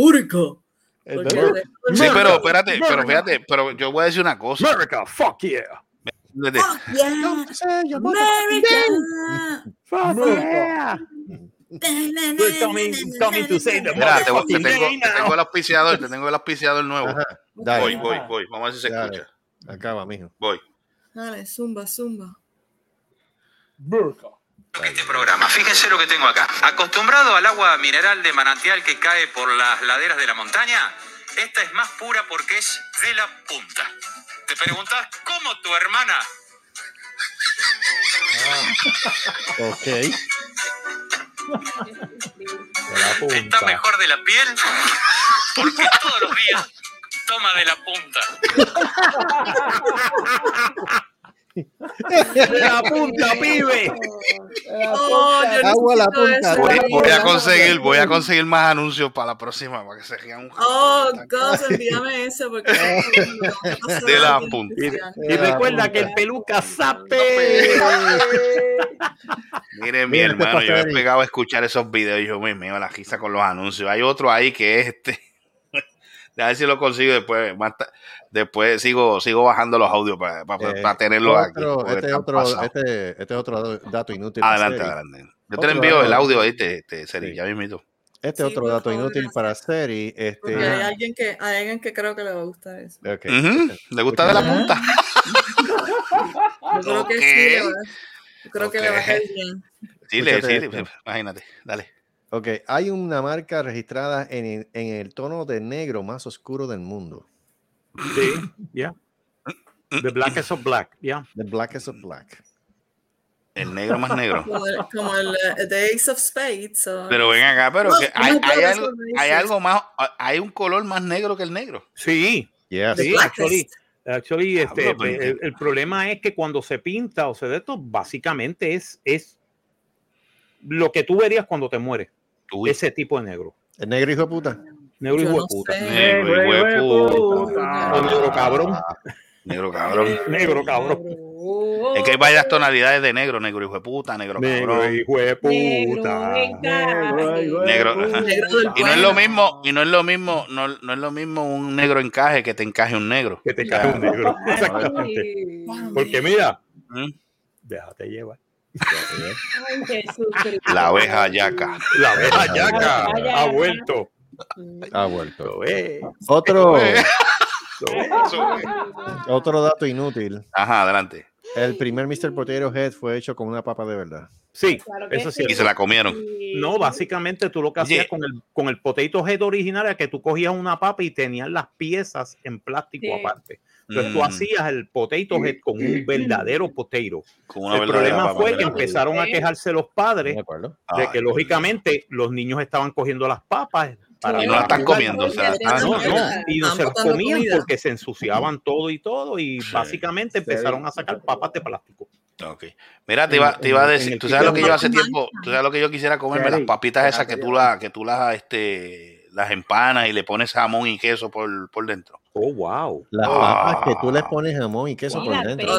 del Sí, pero espérate, pero fíjate, pero yo voy a decir una cosa. America, fuck yeah. Desde- Fuck yeah, America. Fuck yeah. Coming, coming to say the Mira, te, te tengo, te tengo el auspiciador, te tengo el auspiciador nuevo. Dale, Voy, voy, voy. Vamos a ver si se Dale. escucha. acaba, mijo. Voy. Dale, zumba, zumba. Burka. Este programa, fíjense lo que tengo acá. Acostumbrado al agua mineral de manantial que cae por las laderas de la montaña, esta es más pura porque es de la punta. Te preguntás cómo tu hermana Ok. De la punta. está mejor de la piel, porque todos los días toma de la punta. De la punta, pibe. Oh, Agua la punta. Voy, voy a conseguir, voy a conseguir más anuncios para la próxima, para que se rían un Oh, Gus, envíame eso porque De la punta. Y recuerda que el peluca sape. Mire, mi hermano, yo pastel. he pegado a escuchar esos videos y yo me meo la risa con los anuncios. Hay otro ahí que es este. A ver si lo consigo después. más después sigo, sigo bajando los audios para, para, Eh, para tenerlos aquí. otro- este, están otro, este, este es otro dato inútil. adelante, adelante. Yo te envío dato- el audio ahí, te, te, Seri, Sí. ya mismito. Este Sí, otro dato favor, inútil gracias. para Seri. Este, hay alguien que hay alguien que creo que le va a gustar eso. ¿Le gusta de la punta? Yo creo que sí, yo creo que le va a caer bien. Chile, esto. imagínate, dale. Ok, hay una marca registrada en el, en el tono de negro más oscuro del mundo. Sí, yeah. The blackest of black, yeah. The Blackest of Black. El negro más negro. Como el, como el eh, The Ace of Spades. Pero ven acá, pero No, que hay, hay algo, eso de hay eso. algo más, hay un color más negro que el negro. Sí, Yes. The sí, actually, actually, este, Diablo, pero- el, el problema es que cuando se pinta o se de esto, básicamente es, es lo que tú verías cuando te mueres. Uy, Ese tipo de negro. El negro hijo de puta. Negro hijo de puta. negro, hijo de puta. Negro cabrón. Negro cabrón. Negro cabrón. Es que hay varias tonalidades de negro, negro hijo de puta, negro Negro, cabrón. hijo de puta. Negro. Y no es lo mismo, y no es lo mismo, no, no es lo mismo un negro encaje que te encaje un negro. Que te cae un negro. Exactamente. Porque mira, ¿Mm? déjate llevar. Ay. La abeja yaca. La abeja yaca ha vuelto. Ha vuelto. Otro, otro dato inútil. Ajá, adelante. El primer Mr. Potato Head fue hecho con una papa de verdad. Sí, Claro eso es sí. Y se la comieron. No, básicamente tú lo que hacías con el, con el potato head original era que tú cogías una papa y tenías las piezas en plástico Sí. aparte. Entonces tú Mm, hacías el potato head con un verdadero potato. una El problema fue que empezaron a quejarse los padres ¿De Ay, que lógicamente los niños estaban cogiendo las papas para Y no la están comiendo, o sea, Ah, no, no, y no se las comían comida. porque se ensuciaban todo y todo y básicamente empezaron a sacar papas de plástico. Ok. Mira, te iba, te iba a decir, tú sabes lo que yo hace tiempo, tú sabes lo que yo quisiera comerme, las papitas esas que tú las, que tú las, este, las empanas y le pones jamón y queso por, por dentro. Oh, wow. Las Ah. papas que tú les pones jamón y queso por dentro.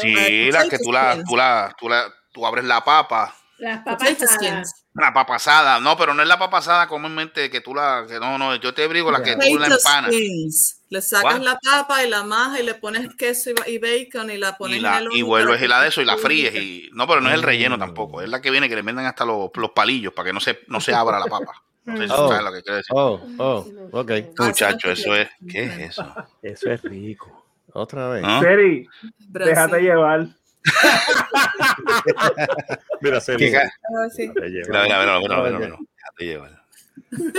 Sí, las que tú las, tú las, tú las, tú abres la papa, Las papas asadas. la papa asada, no, pero no es la papa asada comúnmente que tú la, que no, no, yo te brigo la que tú la empanas. skins. Le sacas What? la papa y la maja y le pones queso y, y bacon y la pones Y, en la, el y vuelves y la de eso y la fríes y no pero no es el relleno Mm. tampoco es la que viene que le venden hasta los, los palillos para que no se no se abra la papa no sé si Oh. sabes lo que quiero decir Oh, oh, ok. muchacho eso es ¿qué es eso? Eso es rico. Otra vez. ¿Ah? Seri, Brasil. déjate llevar. Mira, ¿Qué Celia, ca- Ah, mira mira mira mira, mira, mira. Déjate llevar.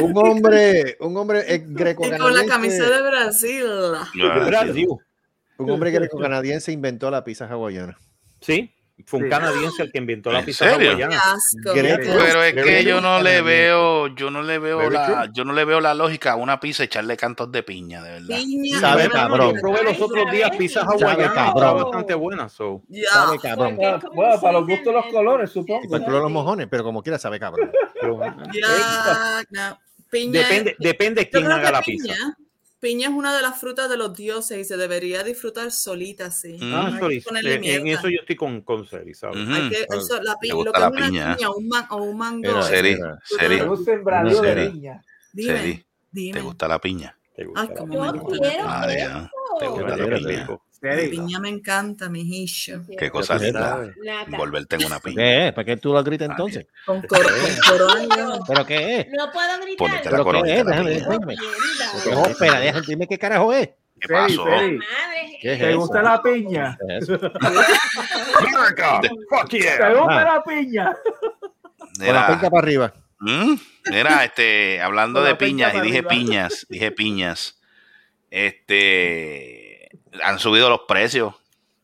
Un hombre, un hombre eh, Y greco con la camisa de Brasil. Brasil. Un hombre greco canadiense inventó la pizza hawaiana. Sí, fue un Sí. canadiense el que inventó la asco. pero es Very que yo no le veo yo no le veo la yo no le veo la lógica a una pizza echarle cantos de piña de verdad Piña. Sabe, cabrón. Yo probé los otros días pizza hawaiana, cabrón. estaba bastante buena. So. Ya. Sabe cabrón. Bueno, para los gustos los colores, Y supongo. para el culo de los mojones, pero como quiera sabe cabrón. pero- Ya. no. Piña. depende, depende quién haga la piña, pizza. Piña es una de las frutas de los dioses y se debería disfrutar solita así. Mm. Ah, que sorry, eh, en eso yo estoy con, con Seri, ¿sabes? Ujú. Hay que- eso, la pi- ¿Te lo que la es una piña? piña, un, ma- o un mango. Es- Seri. Seri, Un sembradío de Seri. piña. Dime, Seri, ¿te dime. gusta la piña? ¿Te gusta Ay, la me Yo quiero Madre. ¿no? ¿Te gusta la piña? La piña me encanta, mijillo. qué cosa ¿Qué linda envolverte en una piña ¿Qué es? ¿Para qué tú lo gritas entonces? Con, cor. ¿Pero qué es? No puedo gritar. Ponete la ¿Pero corona la piña. No, espera, déjame, dime qué carajo es. ¿Qué pasó? ¿Qué es ¿te eso? gusta la piña? ¿Qué es eso? America, fuck ¿Te yeah. gusta Ah. la piña? Con la pinta para arriba. ¿Mm? Mira, este, hablando de la piñas, y dije arriba. piñas, dije piñas. Este, han subido los precios.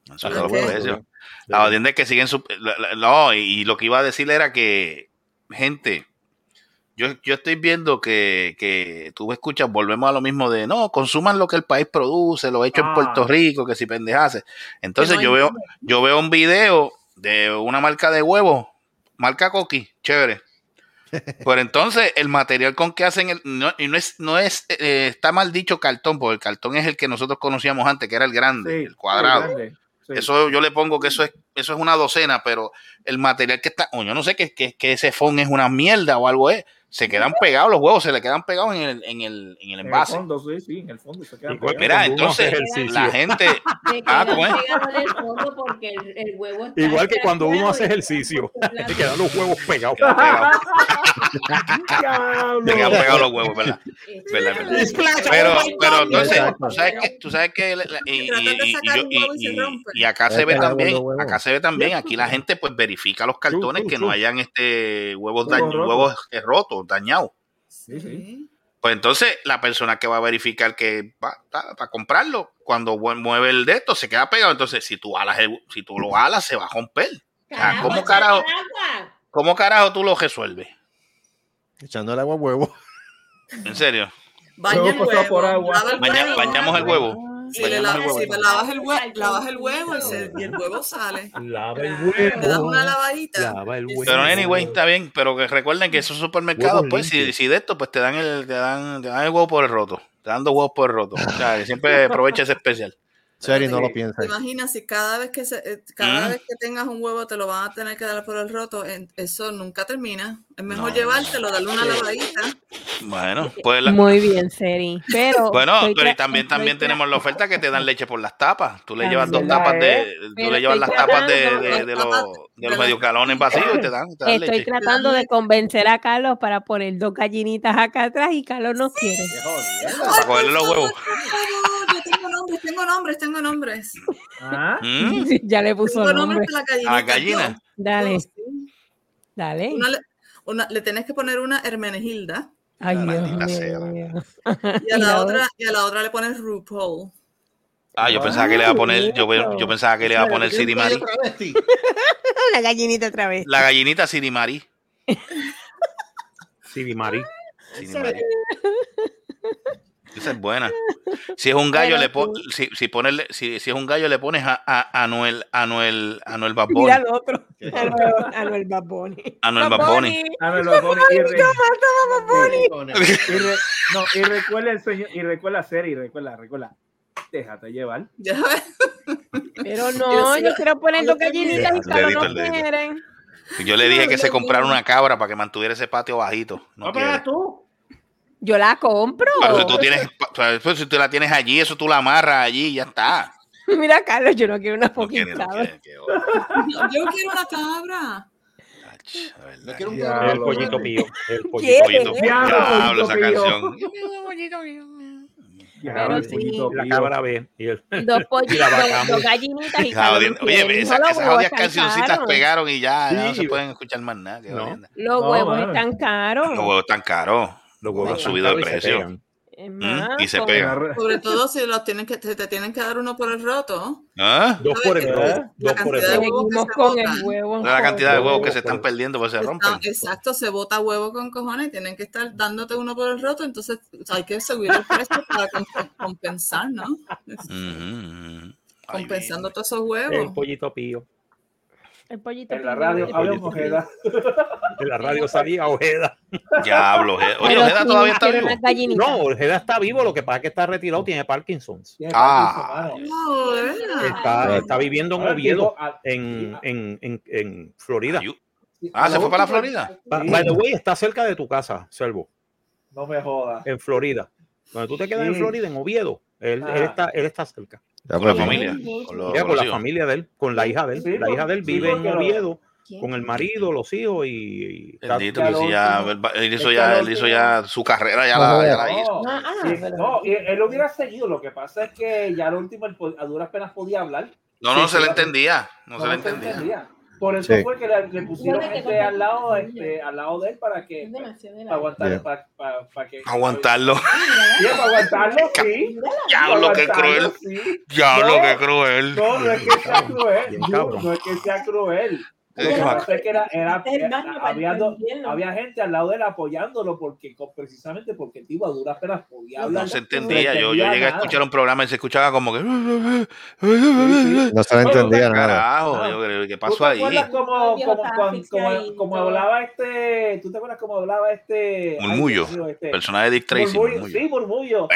Han subido los precios. La entiendes que siguen su, la- la- no, y, y lo que iba a decir era que, gente, yo, yo estoy viendo que, que tú escuchas, volvemos a lo mismo de no, consuman lo que el país produce, lo hecho en Ah. Puerto Rico, que si pendejase. Entonces no yo veo, yo veo un video de una marca de huevos, marca Coqui, chévere. Pero entonces el material con que hacen el, no, y no es, no es, eh, está mal dicho cartón, porque el cartón es el que nosotros conocíamos antes, que era el grande, Sí, el cuadrado. grande, sí. Eso yo le pongo que eso es, eso es una docena, pero el material que está, o yo no sé que, que, que ese fond es una mierda o algo es, se quedan pegados los huevos, se le quedan pegados en el, en el, en el En el envase. fondo, sí, sí, en el fondo se quedan pegados. Mira, entonces ejercicio. la gente, Se Ah, quedan ¿cómo es? pegados en el fondo porque el, el huevo está Igual que cuando uno hace ejercicio, te quedan los huevos pegados. quedan pegados, Diablo. se quedan pegados los huevos, ¿verdad? Verdad, verdad. Splash, Pero, pero entonces, tú sabes que, tú sabes que, y, y- y- y se acá se ve también, acá se ve también, aquí la gente pues verifica los cartones que no hayan este huevos, Huevos dañ- rotos. Sí, sí. Pues entonces la persona que va a verificar que va para comprarlo, cuando mu- mueve el de esto, se queda pegado. Entonces, si tú alas el- si tú lo alas, se va a romper. O sea, Carajo, ¿cómo carajo. ¿Cómo carajo tú lo resuelves? Echando el agua a huevo. ¿En serio? Baña el Huevo pasado huevo. por agua. lava el Baña- huevo. bañamos el huevo. Si, le la- huevo. si lavas el huevo, lavas el huevo y, se- y el huevo sale. Lava el Le das huevo. una lavadita. Lava el huevo. Pero anyway, está bien, pero que recuerden que esos supermercados, pues, si, si de esto, pues te dan el, te dan, te dan el huevo por el roto. Te dan dos huevos por el roto. O sea, que siempre aprovecha ese especial. Seri no lo ¿Te piensa. imaginas si cada vez que se- eh, cada ¿Mm? vez que tengas un huevo te lo van a tener que dar por el roto? Eso nunca termina. Es mejor No. llevártelo, darle una lavadita. Bueno, pues la- Muy bien, Seri. Pero, Bueno, pero también, también tra- tenemos la oferta que te dan leche por las tapas. Tú le llevas dos ¿verdad, tapas de, tú le llevas las tapas de, de, de los, de los la- mediocalones vacíos y te dan, te dan Estoy leche. tratando de convencer a Carlos para poner dos gallinitas acá atrás y Carlos no quiere. Para cogerle los huevos. Por favor, yo tengo nombres, tengo nombres, tengo nombres. Ah, ¿Mm? ya le puso Tengo nombre. nombres la. A la gallina. Dale, sí. dale. Una le, una- le tenés que poner una Hermenegilda Ay, Dios maldita sea. mío. y a la otra y a la otra le pones RuPaul. Ah, yo pensaba que le iba a poner, yo, yo pensaba que le iba a poner Siri Mari. Una gallinita otra vez. La gallinita Siri Mari. Siri Mari. Siri Mari. Esa es buena. Si es un gallo, Pero le pon- si, si, ponerle, si, si es un gallo, le pones a, a Anuel, Anuel, Anuel Bad Bunny. Mira al otro. Anuel, Anuel Bad Bunny. Anuel Bad Bunny. me lo pone y, re- y el- re- no, y recuerda el señor, y recuerda hacer, y recuerda, recuerda. Déjate llevar. Pero no, yo quiero poner dos gallinitas y El dedito, no el quieren. Yo le dije que se comprara una cabra para que mantuviera ese patio bajito. No. Cómprala tú. Yo la compro. Pero si tú tienes, si tú la tienes allí, eso tú la amarras allí y ya está. Mira, Carlos, yo no quiero una No fucking quiere, no cabra. quiere, Yo, yo quiero una cabra. No quiero un cabrón. El pollito pío. El pollito Pollito, Diablo, diablo, esa pío. canción. Pero el sí. pollito La pío. cabra B. Y el, Dos pollitos, dos, gallinitas y no Oye, esa- esas están cancioncitas pegaron y ya, ya no se pueden escuchar más nada. Los huevos están caros. Los huevos están caros. Los huevos Han subido de caros y se precio. Mm, más, y se pega. Sobre todo si los tienen que, te, te tienen que dar uno por el roto. ¿Ah? Dos por el roto. La Dos por el roto. el. La cantidad de huevos que se están perdiendo pues se rompen. Está- exacto, se bota huevo con cojones, tienen que estar dándote uno por el roto, entonces hay que subir el precio para comp- compensar, ¿no? Ay, Compensando todos esos El huevos. pollito pío. El pollito En la radio pío. Ojeda. En la radio salía Ojeda. Diablo, Ojeda. Oye, Ojeda todavía está vivo. No, Ojeda está vivo, lo que pasa es que está retirado, tiene Parkinson's. Ah. Está, está viviendo en Oviedo, en, en, en, en Florida. Ah, ¿se fue para la Florida? By the way, está cerca de tu casa, Servo, No me jodas. en Florida. Cuando tú te quedas en. Florida, en Oviedo, él, él está, él está cerca. Ya, Con la pues, familia. Con los, Ya, con con la hijos. familia de él, con la hija de él. Sí, la hija de él sí, vive en porque lo- Oviedo con el marido, los hijos y. y Bendito, lo sí, ya, él hizo ya, él hizo ya su carrera, ya la, ya la hizo. No, Ah, ah, sí, no, él lo hubiera seguido. Lo que pasa es que ya lo último, él a duras penas podía hablar. No, no Sí, se le sí, entendía. No se le entendía. Por eso Sí. fue que le, le pusieron con- al lado, este, al lado de él para que para aguantar, Yeah. para, para, para que Aguantarlo. Sí, para aguantarlo, sí. Diablo, qué cruel. Sí. Diablo, No, qué cruel. No, no es que sea cruel. No, no es que sea cruel. Lo Eh, que era, era- para había, do- gente al lado de él apoyándolo porque precisamente porque el tipo a duras penas podía hablar. No se entendía. Yo, llegué a escuchar un programa y se escuchaba como que. No se entendía nada. Carajo, Ah. yo creo, ¿qué ¿Tú pasó te ahí? como, como hablaba este, ¿tú te acuerdas cómo hablaba este? Murmullo. Este, Personaje de Dick Tracy. Murmullo, Murmullo. Sí, murmullo.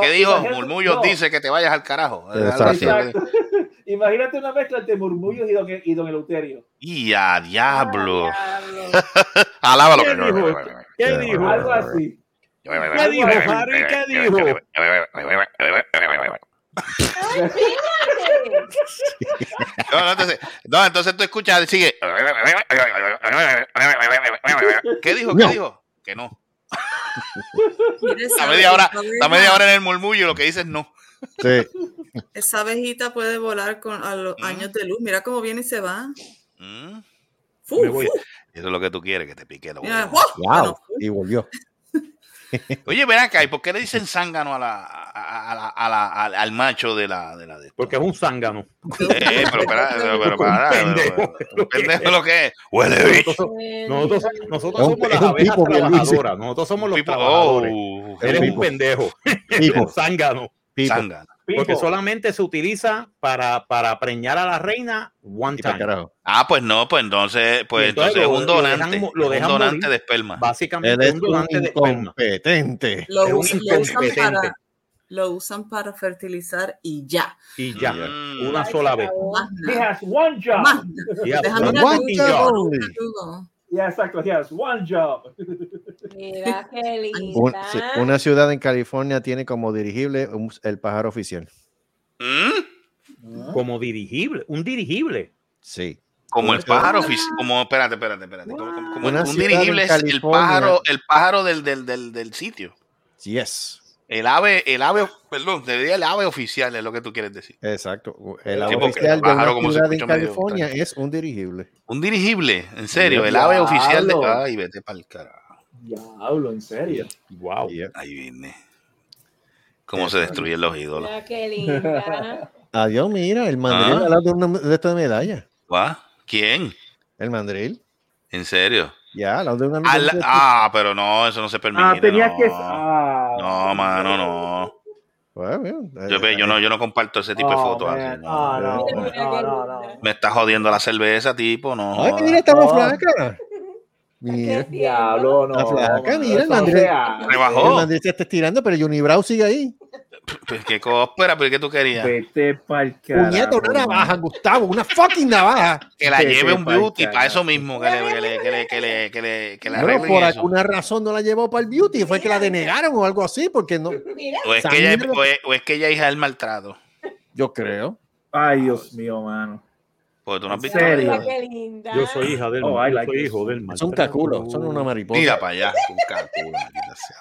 ¿Qué dijo? Murmullo no. dice que te vayas al carajo. Exacto. Imagínate una mezcla entre murmullos y don, y don Eleuterio. Y a diablo. Diablo. Alábalo. ¿Qué dijo? ¿Qué dijo? Algo así. ¿Qué dijo, Harry? ¿Qué dijo? No, no, entonces, no, entonces tú escuchas, sigue. ¿Qué dijo? ¿Qué No. dijo? Que no. Esa- media hora, media hora en el murmullo y lo que dice es no. Sí. Esa abejita puede volar con a los Mm. años de luz. Mira cómo viene y se va. Mm, Fu, Me voy. fu. Eso es lo que tú quieres, que te pique la Mira. Wow. Bueno, Y volvió. Oye, ven acá, ¿y por qué le dicen zángano a la, a la- a la- al, al macho de la, de la de? Porque es un zángano. Eh, pero espera, pero, pero, para, pendejo. pendejo lo que es. Huele bicho. Nosotros, nosotros un- somos las abejas trabajadoras. Nosotros somos los Pipo- trabajadores. oh, Eres Pipo. un pendejo. Eres zángano. Pipo. Porque solamente se utiliza para, para preñar a la reina one time. Ah, pues no, pues entonces, pues entonces entonces es un lo dejan donante, lo es un donante morir. de esperma. Básicamente es un donante de esperma. incompetente. Lo, Es un us- lo usan para, lo usan para fertilizar y ya. Y ya, Mm. una sola vez. Más He has one job. Yeah, Déjame one job. Exactly. He has one job. Mira qué Un- linda. sí, una ciudad en California tiene como dirigible un- el pájaro oficial. ¿Mm? Como dirigible, un dirigible. Sí. Como el pájaro ofici- como espérate, espérate, espérate. Como, como- como Una un dirigible es el pájaro, el pájaro del, del, del, del sitio. Yes. El ave, el ave, perdón, debería el ave oficial es lo que tú quieres decir. Exacto. El Sí, ave porque oficial de pájaro una como se ciudad en escucha medio California es un dirigible. Un dirigible, en serio, el ave oficial de. Ay, vete para el carajo. Diablo, en serio. Wow. Ahí viene. Cómo se destruyen los ídolos. Mira qué linda. Adiós, mira, el mandril Ah. al lado de, una, de esta medalla. ¿Quién? El mandril. ¿En serio? Ya, al lado de una Al- de- ah, pero no, eso no se permite. Ah, tenía no. que. Ah, No, mano, no. Bueno, bien. Yo, ve- yo no, yo no comparto ese tipo de fotos así. no. No, no. Me está jodiendo la cerveza, tipo, no. Ay, mira, estamos Oh. flaca. Mira. Diablo, no. Está flaca, mira, eso Andrés. no sea- El Rebajó. mandril se está estirando, pero Bravo sigue ahí. Pues, ¿Qué cóspera? ¿Pero qué tú querías? Vete pa'l carajo. Puñeta, una navaja, Gustavo, una fucking navaja. Que la Vete lleve un pa'l beauty para carajo. eso mismo, que le, que le, que le, que le, que le, que le Bueno, arreglen por eso. alguna razón no la llevó para el beauty, fue que la denegaron o algo así, porque no. Mira. O es, que ella, o, es, o es que ella es hija del maltrato. Yo creo. Ay, Dios mío, mano. Porque tú no has ¿En visto. serio? Mira qué linda. Yo soy hija del Oh, I yo like soy this. hijo del mal. Son caculos, son una mariposa. Mira para allá, un caculo, maldita sea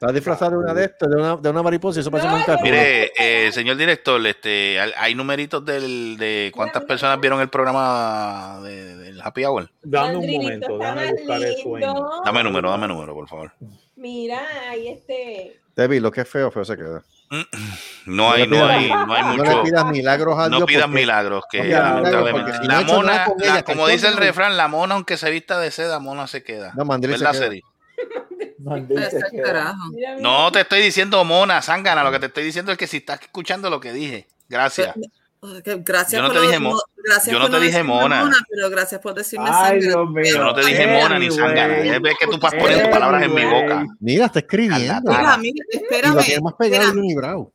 la madre. Está disfrazado de una de estas, de una, de una mariposa y eso parece un caculo. Mire, eh, señor director, este, hay- numeritos del, de cuántas personas vieron el programa de- del Happy Hour. Dame un momento, más buscar eso. Dame número, dame número, por favor. Mira, ahí este. Debbie, lo que es feo, feo se queda. No hay, no hay, no hay No mucho. le pidas milagros a No Dios. pidas porque- milagros, que No pidas milagros, lamentablemente. porque si no la mona, como que dice el refrán, la mona aunque se vista de seda, mona se queda. No, Mandril se ¿Verdad, queda. No te estoy diciendo mona, zángana, lo que te estoy diciendo es que si estás escuchando lo que dije, gracias. Gracias Yo no por te dije mo- gracias yo no por te dije decirme mona. pero gracias por decirme Ay, sangre. Dios mío. Yo no te dije mona ni zángana. Es que tú vas poniendo palabras en mi boca. Mira, está escribiendo. Mira, Mira, mira, Y lo espérame. más pegado de Johnny Bravo.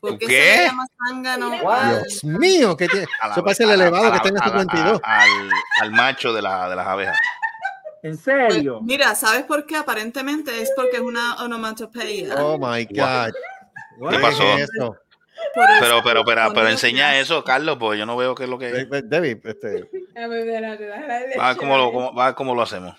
¿Por qué, ¿Qué? se llama zángano? Dios mío, que tiene. Eso parece el la- elevado a que está en el la- 52. a- al, al macho de, la, de las abejas. ¿En Pues, serio? mira, ¿sabes por qué? Aparentemente es porque es una onomatopeya. Oh my God. ¿Qué pasó? es Pero, pero, pero, pero enseña eso, Carlos, porque yo no veo qué es lo que eh, Debbie, este, va, cómo lo, va cómo lo hacemos.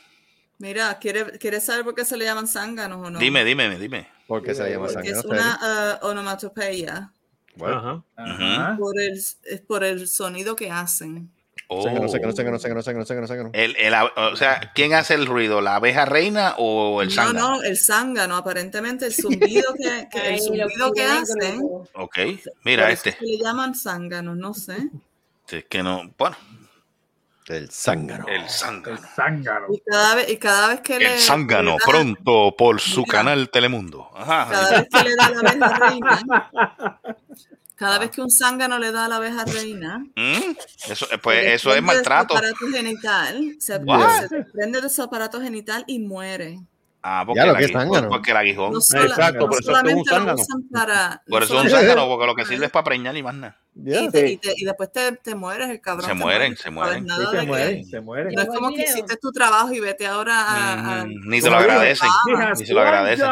Mira, ¿quieres ¿quieres saber por qué se le llaman zánganos o no? Dime, dime, dime. ¿por qué se llama Porque sangre? es una ah, onomatopeya. Bueno, Ajá. Ajá. Por el, es por el sonido que hacen. Oh. Sángano, sángano, sángano. El, el, o sea, ¿quién hace el ruido? ¿La abeja reina o el No, zángano? no, el zángano, aparentemente el zumbido que, que- el Ay, zumbido que hacen. Ok, mira este. es que le llaman zánganos, no sé. Es que no, bueno, El zángano. el zángano. El zángano. Y cada vez, y cada vez que le. El zángano, pronto por su Mira. canal Telemundo. Ajá. Cada vez que le da la abeja reina. Cada vez que un zángano le da a la abeja reina. ¿Mm? Eso, eh, pues, eso es maltrato. De su aparato genital, se, se desprende de su aparato genital y muere. Ah, porque, Ya, lo el que es aguijón- porque el aguijón. No, sola- Exacto, no por eso es un solamente lo zángano. usan para. Por no eso es un zángano, porque lo que sirve es para preñar y más nada. Y, te- y te- y después te, te mueres, el cabrón. Se mueren, muere, se mueren. Sí, se. No es como que hiciste tu trabajo y vete ahora a, a- ni te lo agradecen. Ni se lo agradecen.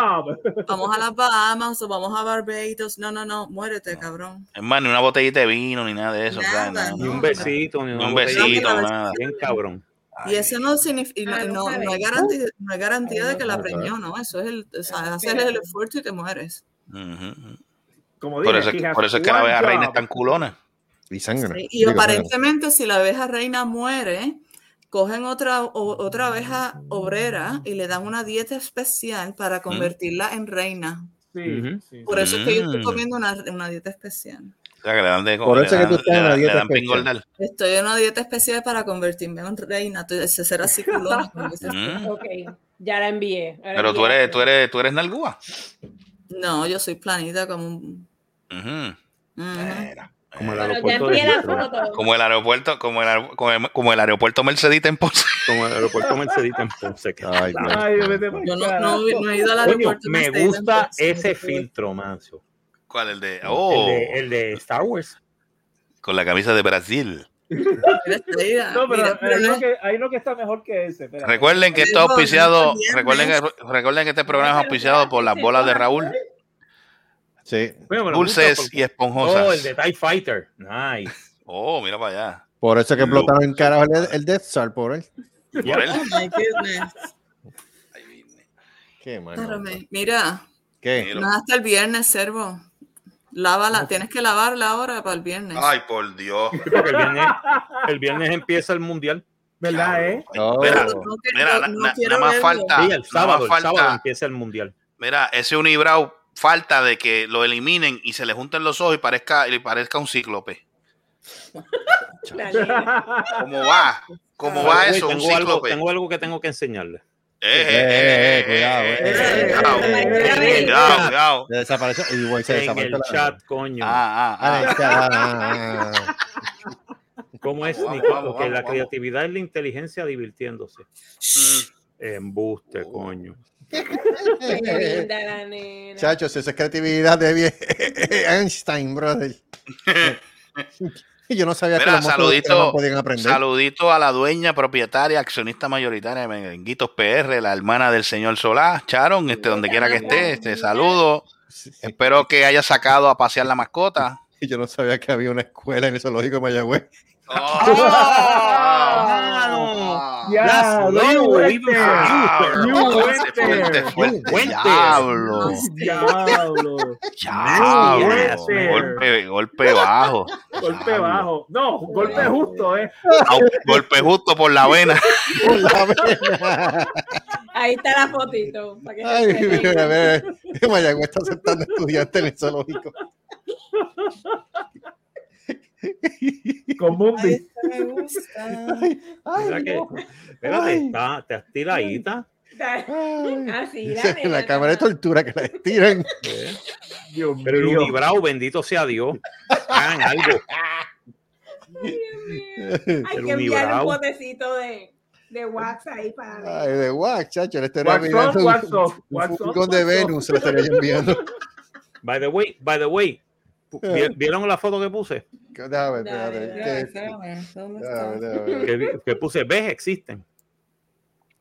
Vamos a las Bahamas o vamos a Barbados. No, no, no, muérete, cabrón. Es más, ni una botellita de vino, ni nada de eso. Nada. Ni un besito, ni, un besito, nada. Bien cabrón. Y eso no significa, no, Ah, no no, hay garantía, no hay garantía de que la preñó, ¿no? Eso es el, o sea, hacer el esfuerzo y te mueres. Como Por dije, eso, he has por eso es que la abeja reina es tan culona. Y zángano. Sí, Y Digo, aparentemente si la abeja reina muere, cogen otra, o- otra abeja obrera y le dan una dieta especial para convertirla en reina. Sí, Ujú. sí. Por eso es que yo estoy Mm. comiendo una, una dieta especial. O sea, que le dan de Por eso es que tú estás en dan- dieta especial. Estoy en una dieta especial para convertirme en reina. Entonces, ser así dices. Mm. Ok, ya la envié. ahora Pero tú eres, tú eres, tú eres nalgúa. No, yo soy planita como un... Como el aeropuerto de. Como el aeropuerto, como el, como el, como el aeropuerto Mercedita en Ponce. Como el aeropuerto Mercedita en Ponce. Ay. Ay, Yo no, carajo. no, no he ido al Coño, aeropuerto. me gusta ese filtro, Mancio. ¿Cuál? El de. Oh, El, de, el de Star Wars. con la camisa de Brasil. No, pero Mira, pero hay, no- uno que, hay uno que está mejor que ese. espérate. Recuerden que esto es auspiciado. Recuerden que, recuerden que este programa es auspiciado por las bolas de Raúl. Sí. Bueno, Dulces porque- y esponjosas. Oh, el de TIE Fighter. Nice. Oh, mira para allá. Por eso que explotaron en carajo el, el Death Star por él. Por él. Oh my goodness. Qué mal. Espérame, Mira, ¿Qué? no hasta el viernes, servo. Lávala, tienes que lavarla ahora para el viernes. Ay, por Dios. Porque el viernes, el viernes empieza el mundial. ¿Verdad, eh? Mira, No, mira, no- na- na- nada más verlo. falta. Sí, el nada sábado, más el sábado falta. empieza el mundial. Mira, ese Unibrow falta de que lo eliminen y se le junten los ojos y parezca, y parezca un cíclope. ¿Cómo va? ¿Cómo va eso? Un tengo, algo, cíclope. tengo algo que tengo que enseñarle. Eh, eh, eh, eh, cuidado, cuidado, cuidado, cuidado. Se desapareció. Igual se En desapareció. el la- chat, coño. Ah, ah, Ah, ah. ah, ah, ¿Cómo es, Nico? Porque la creatividad es la inteligencia divirtiéndose. Mm. Embuste, coño. Qué linda la nena. Chachos, esa es creatividad de bien- Einstein, brother. Yo no sabía que los saludito, podían aprender. saludito a la dueña, propietaria, accionista mayoritaria de Merenguitos PR, la hermana del señor Solá, Charon, este, donde quiera que esté, este saludo. Espero que haya sacado a pasear la mascota. Y yo no sabía que había una escuela en el zoológico de Mayagüez. Ya, Low, Wester. even for you. Diablo. Diablo. Golpe, golpe bajo. Golpe Diablo. bajo. No, golpe justo, ¿eh? Au, Golpe justo por la vena. Por la vena. Ahí está la fotito. para que se Ay, mira, a ver, Mayagüez está aceptando estudiantes en el zoológico. Con Mundi. Esta me gusta. Mira que, espérate, está, está tiradita. Así, la la cámara de tortura que la estiran. Dios Pero el bendito sea Dios. Hagan algo. Hay el que enviarle un botecito de, de wax ahí para Ay, de wax, chacho, le estaría enviando un- un wax off, furgón de. Venus, se le estaría enviando. By the way, by the way, ¿vi- ¿vieron la foto que puse? Déjame espérate. Que- puse, ves, existen.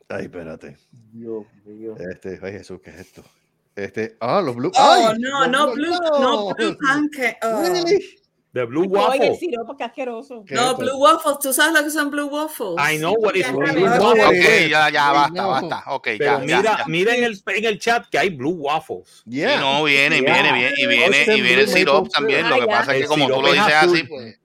Ay, espérate. Dios mío. Este, ay Jesús, ¿qué es esto? Este, ah, los blue. Oh, ay, no, los no, blue, no, blue pancake. Oh. Really? The Blue Oye, Waffle. el siropo, qué asqueroso. ¿Qué No, es blue waffles. ¿Tú sabes lo que son blue waffles? I know what is blue sabes. waffle. Ok, ya, ya, basta, basta. Ok, Pero ya, mira, ya, ya. mira en el, en el chat que hay blue waffles. Yeah. No, viene, viene, viene, y viene, y viene el Blue sirop Maple también. Lo que pasa es que como tú lo es dices azul. así, pues.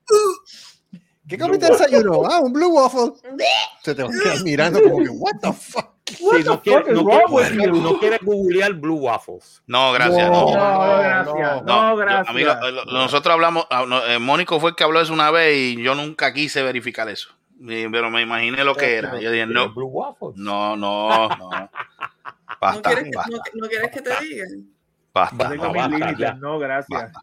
¿Qué comiste desayuno? Ah, un blue waffle. Se te va a quedar mirando como que, what the fuck? Si no quieres, is no, quieres, no quieres googlear blue waffles. No, gracias. No. No, No, no, gracias. No, No, yo- gracias. a mí lo- lo- nosotros hablamos, ah, no, eh, Mónico fue el que habló eso una vez y yo nunca quise verificar eso. Y- Pero me imaginé lo que era. Yo dije, no, blue waffles. no, no, no. ¿No Basta, quieres, que, basta, no, no quieres que te diga? basta, no, basta. No, gracias. basta.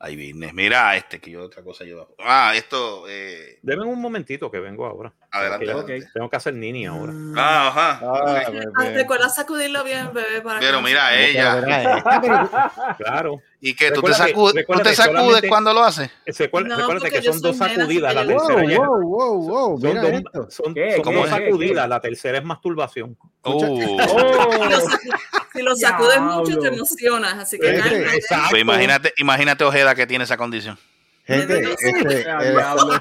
Ahí viene. Mira, este que yo otra cosa yo. Ah, esto. Eh, Deme un momentito que vengo ahora. adelante. Que adelante. Tengo que hacer nini ahora. Ah, ajá. Ah, ok. bebé. Ah, Recuerda sacudirlo bien, bebé. Para Pero que no mira, se- ella. Verá, eh. Claro. ¿Y que tú te, que- sacudes, tú te sacudes cuando lo haces? No, recuérdate que son dos sacudidas. La tercera Wow, ya wow, wow, wow. son, Mira dos, esto. son- ¿Qué? son ¿Cómo dos es? sacudidas. La tercera es masturbación. Si lo, Oh, sacu- si lo sacudes mucho, te emocionas. Así que Este, pues imagínate, imagínate Ojeda que tiene esa condición. Gente, este, diablo.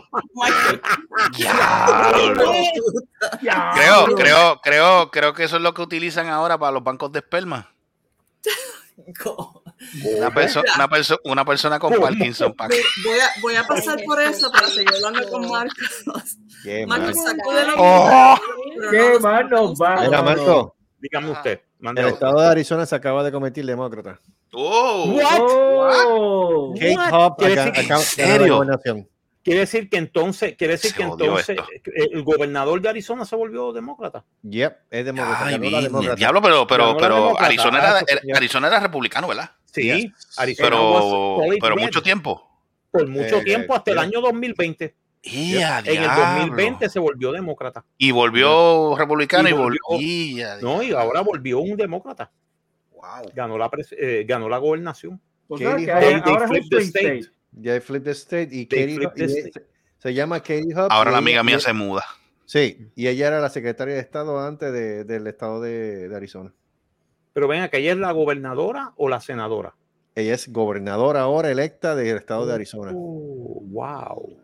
Creo, creo, creo, creo que eso es lo que utilizan ahora para los bancos de esperma. Una, perso- una, perso- una persona con Parkinson. pa- Voy a, voy a pasar por eso para seguir hablando con Marcos. qué. Marcos, sacúdelo. Oh. ¿Qué no- más nos va? Mira, Marco, Dígame usted. Mande el estado de Arizona se acaba de convertir demócrata. Oh. Kate What? Hobbs ¿Quiere acá- decir- acaba ¿En de ganar la serio? gobernación. Quiere decir que entonces, quiere decir Se que entonces esto. eh, el gobernador de Arizona se volvió demócrata. Yep, es demócrata. Ay, demócrata. Diablo, pero, pero, pero demócrata. Arizona era, Ah. Arizona era republicano, ¿verdad? Sí, Yes. Arizona Pero, pero mucho tiempo. por mucho Eh, tiempo hasta el yeah. año 2020. ¡Ia, En el diablo! 2020 se volvió demócrata. Y volvió republicano y Y volvió. volvió- ¡Ia, No, y ahora volvió un demócrata. Wow. Ganó la, pres- eh, ganó la gobernación. Pues Katie ahora- ahora es un state. Ya Flip the State y They Katie flipped y- se llama Katie Hub. Ahora la ella- amiga mía se muda. Sí, y ella era la secretaria de Estado antes de- del estado de, de Arizona. Pero ven acá, ¿ella es la gobernadora o la senadora? Ella es gobernadora ahora electa del estado de Arizona. Oh, wow.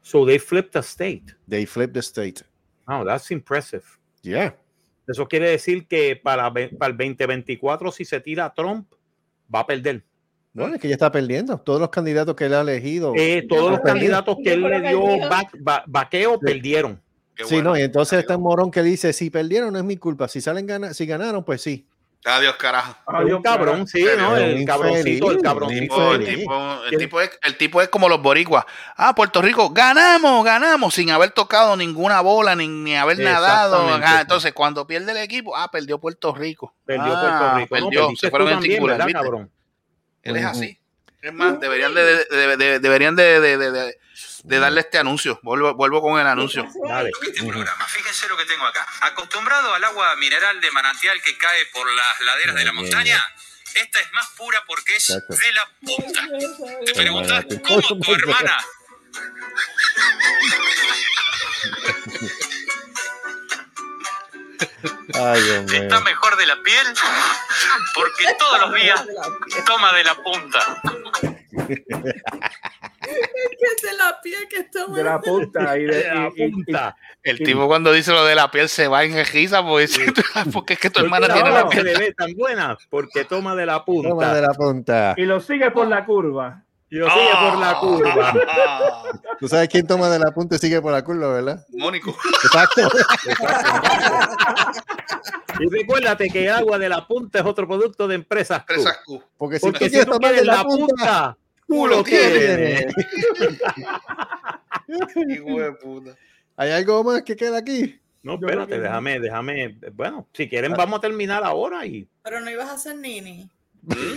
So they flipped the state. They flip the state. Wow, that's impressive. Yeah. Eso quiere decir que para el 2024, si se tira Trump, va a perder. Bueno, es que ella está perdiendo. Todos los candidatos que él ha elegido. Eh, todos los candidatos que él le dio va- va- vaqueo perdieron. Sí, no, y entonces está un morón que dice, si perdieron no es mi culpa, si salen gana si ganaron, pues sí. Adiós, carajo. un cabrón, sí, ¿no? El Un cabroncito, el infeliz, cabroncito. un El el- tipo, el, tipo es, el tipo es como los boricuas. Ah, Puerto Rico, ganamos, ganamos, sin haber tocado ninguna bola, ni, ni haber nadado. Ah, entonces, cuando pierde el equipo, ah, perdió Puerto Rico. Perdió Ah, Puerto Rico. No, Perdió, perdiste se fueron en también, singular, ¿verdad, ¿viste? cabrón? Él es así. Es más, deberían de, de- de- deberían de, de- de- de- de darle este anuncio. Vuelvo, vuelvo con el anuncio. Dale. Este programa, fíjense lo que tengo acá. Acostumbrado al agua mineral de manantial que cae por las laderas de la montaña, esta es más pura porque es de la punta. Te preguntas. ¿cómo tu hermana? Ay, Dios mío. está mejor de la piel? Porque todos los días toma de la punta. que es de la piel que está De la punta y de, De la punta. El tipo cuando dice lo de la piel se va en risa porque, porque es que tu hermana No, tiene la piel. le ve tan buena porque toma de la punta. Toma de la punta. y lo sigue por la curva. Y lo sigue por la curva. Tú sabes quién toma de la punta y sigue por la curva, ¿verdad? Mónico. Exacto. Y recuérdate que agua de la punta es otro producto de empresas. Q. Empresas Q. Porque si Porque tú si quieres tú tomar de la punta, tú lo tienes. Hijo de puta. ¿Hay algo más que queda aquí? No, espérate, déjame, déjame. Bueno, si quieren, Ah. vamos a terminar ahora y. Pero no ibas a hacer nini.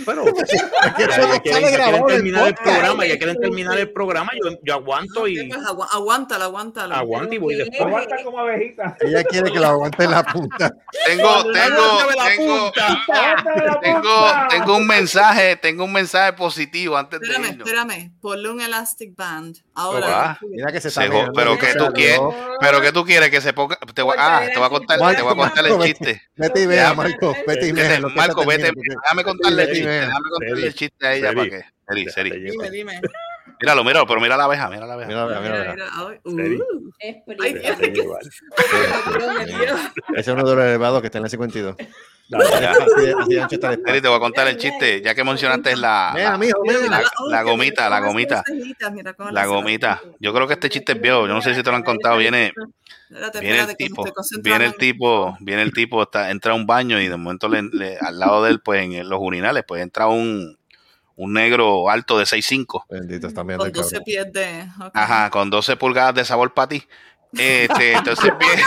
Pero ya, quieren, terminar el programa, ya quieren terminar el programa. Yo, yo aguanto y aguántala, aguántala. aguanto y voy después. Aguanta como abejita. Ella quiere que lo aguante en la punta. Tengo, tengo, la tengo, la tengo, un mensaje, tengo un mensaje positivo antes de Espérame, irnos. espérame. Ponle un elastic band. Ah. Ahora. Mira que se viendo, pero que tú salió. quieres, pero que tú quieres que se ponga, te voy, ah, te voy a contar, te voy a contar el chiste. Vete y vea, Marco. Vete y vea. Marco, vete, déjame contarle el contarle chiste a ella Seri. para que. Seri, Seri. Déjate Dime, dime. Míralo, míralo, pero mira la abeja, mira la abeja. Mira, mira, mira, mira. Uh. Déjate llevar. Ese es uno de los elevados que está en la 52. Ya. Así de- así de ancho está el Seri, espacio. te voy a contar el chiste, ya que mencionaste la, Mira, la, la- la gomita, la gomita. la gomita. Yo creo que este chiste es viejo, yo no sé si te lo han contado, viene, viene el tipo, viene el tipo, viene el tipo, está, entra a un baño y de momento le- le- al lado de él, pues en los urinales, pues entra un, un negro alto de 6'5". Bendito, está mirando Con el 12 cabrón. pies de. ok. Ajá, con 12 pulgadas de sabor para ti. Este, entonces viene,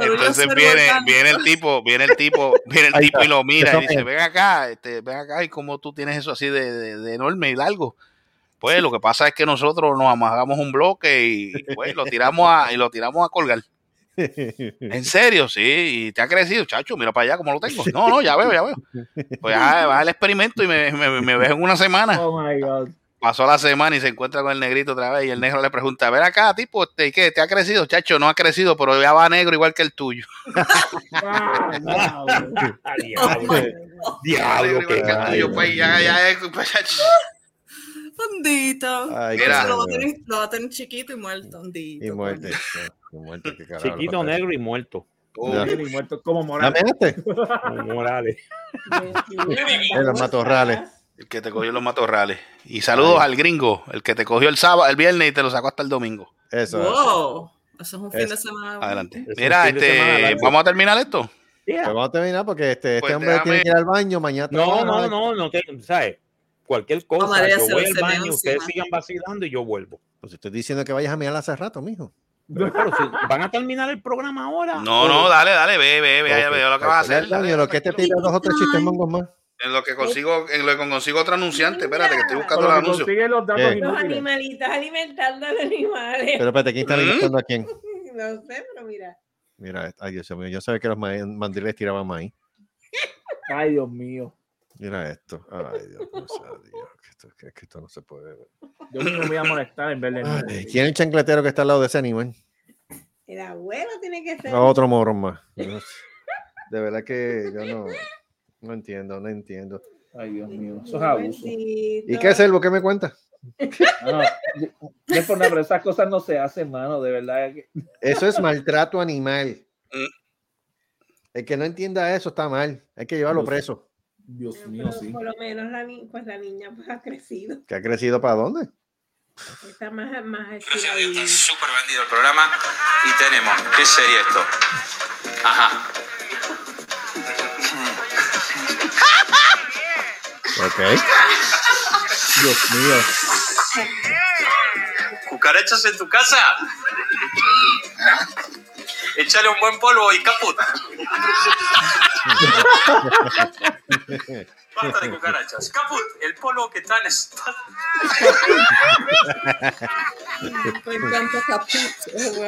entonces viene, viene el tipo, viene el tipo, viene el tipo y lo mira y dice, ven acá, este, ven acá, y cómo tú tienes eso así de, de- de enorme y largo. Pues lo que pasa es que nosotros nos amarramos un bloque y pues, lo tiramos a, y lo tiramos a colgar. En serio, sí, y te ha crecido, chacho, mira para allá cómo lo tengo. No, no, ya veo, ya veo. Pues ya, vas al experimento y me, me, me ves en una semana. Oh my God. Pasó la semana y se encuentra con el negrito otra vez y el negro le pregunta, ven acá, tipo, este, ¿qué? ¿Te ha crecido? Chacho, no ha crecido, pero ya va negro igual que el tuyo. Ah. Ah, Diablo, diablo, que el tuyo, gallo. pues ya, ya, es, pues, chacho. Hondito. Ay, Mira. Entonces lo va, a tener, lo va a tener chiquito y muerto. Y le Chiquito, negro y muerto. Oh, Y muerto como ¿La Morales. miraste? Como Morales. En los matorrales. el que te cogió los matorrales. Y saludos al gringo, el que te cogió el sábado, el viernes y te lo sacó hasta el domingo. Eso. Wow. Eso es un fin Eso. de semana. Adelante. Es Mira, semana este, vamos a terminar esto. Yeah. Pues vamos a terminar porque este, este Pues hombre déjame- tiene que ir al baño mañana. No, no, no, no te, ¿sabes? Cualquier cosa, María yo voy al baño, ustedes sigan vacilando y yo vuelvo. Pues estoy diciendo que vayas a mirar hace rato, mijo. Pero, pero si van a terminar el programa ahora. No, ¿O- no, dale, dale, ve, ve, ve, Ok, ve lo que vas a pues, hacer. dale, lo que te tira dos o tres chistes mongos más. En lo que consigo, en lo que consigo otro anunciante, espérate, que estoy buscando Con el lo que anuncio. consigue los datos. Los animalitos alimentando a los animales. Pero espérate, ¿quién está ¿Mm? alimentando a quién? No sé, pero mira. Mira, ay Dios mío, yo sabía que los ma- mandiles tiraban maíz. Ay, Dios mío. Mira esto. Ay, Dios mío, sea Dios, que esto, que- que esto no se puede ver. Yo mismo me voy a molestar en vez de. Ay, ¿Quién es el chancletero que está al lado de ese animal? El abuelo tiene que ser. No, otro morón más. No. De verdad que yo no, no entiendo, no entiendo. Ay, Dios mío, eso es abuso. ¿Y qué es el ¿Qué me cuenta? No, no es por nada, pero esas cosas no se hacen, mano, de verdad. Eso es maltrato animal. El que no entienda eso está mal. Hay que llevarlo preso. Dios mío, Pero sí. por lo menos la, ni- pues la niña pues, ha crecido. ¿Que ha crecido para dónde? Está más, más Gracias a Dios, está súper vendido el programa. Y tenemos, ¿qué sería esto? Ajá. Ok. Dios mío. ¿Cucarachas en tu casa? Échale un buen polvo y caput. Basta de cucarachas. Caput, el polvo que traen está... Me encanta Caput. es.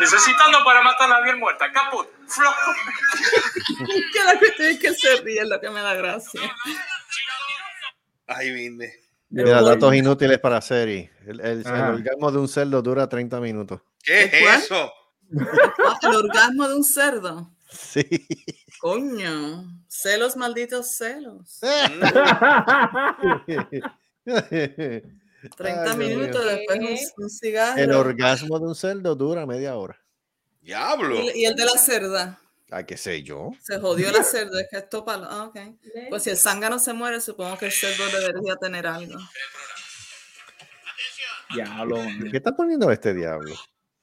Necesitando para matarla bien muerta. Caput, flo. que la cuestión es que se ríe, es lo que me da gracia. Ay, vine. Mira, datos inútiles para Seri. El, el- el Ajá. orgasmo de un cerdo dura 30 minutos. ¿Qué es ¿Cuál? eso? Ah, El orgasmo de un cerdo. Sí. Coño. Celos, malditos celos. 30 Ay, Dios minutos después un, un cigarro. El orgasmo de un cerdo dura media hora. Diablo. y, y el de la cerda. Ay, qué sé yo. Se jodió la cerda, es que esto para. Ah, ok. Pues si el zángano se muere, supongo que el cerdo debería tener algo. Diablo. ¿Qué está poniendo este diablo?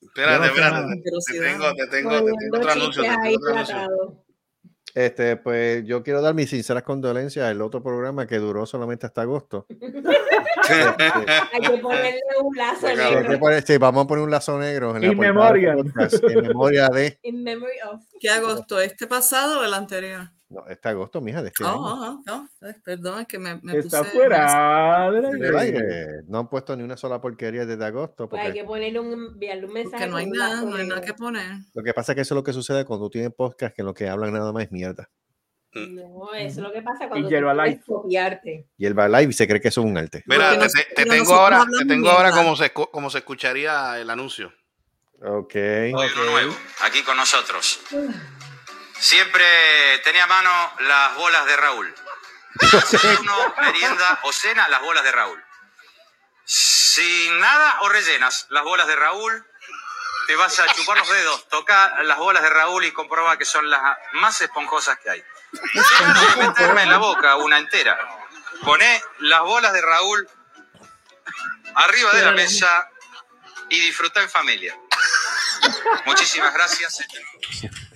Espérate, espérate. Te tengo, te tengo, te tengo otro anuncio. Te tengo otro anuncio. Este, pues yo quiero dar mis sinceras condolencias al otro programa que duró solamente hasta agosto. Hay que ponerle un lazo negro. poner- sí, vamos a poner un lazo negro en la In memoriam. podcast, en memoria de. In memory of. ¿Qué agosto? ¿Este pasado o el anterior? No, este agosto, mija, de este Oh, año. oh, oh, no, eh, perdón, es que me, me Está puse. fuera del Del aire. aire. No han puesto ni una sola porquería desde agosto. Pues hay que ponerle un, enviarle un mensaje. Porque no hay nada, no hay nada que poner. lo que pasa es que eso es lo que sucede cuando tú tienes podcast que lo que hablan nada más es mierda. No, eso es lo que pasa cuando quieres light. copiarte. Y va live y se cree que eso es un arte. Mira, te, tengo ahora, te tengo ahora como se, como se escucharía el anuncio. Ok. Hoy uno nuevo, aquí con nosotros. Siempre tenía a mano las bolas de Raúl. Uno, merienda o cena, las bolas de Raúl. Sin nada o rellenas las bolas de Raúl, te vas a chupar los dedos, toca las bolas de Raúl y comprueba que son las más esponjosas que hay. Que meterme en la boca una entera. Poné las bolas de Raúl arriba de la mesa y disfruta en familia. Muchísimas gracias.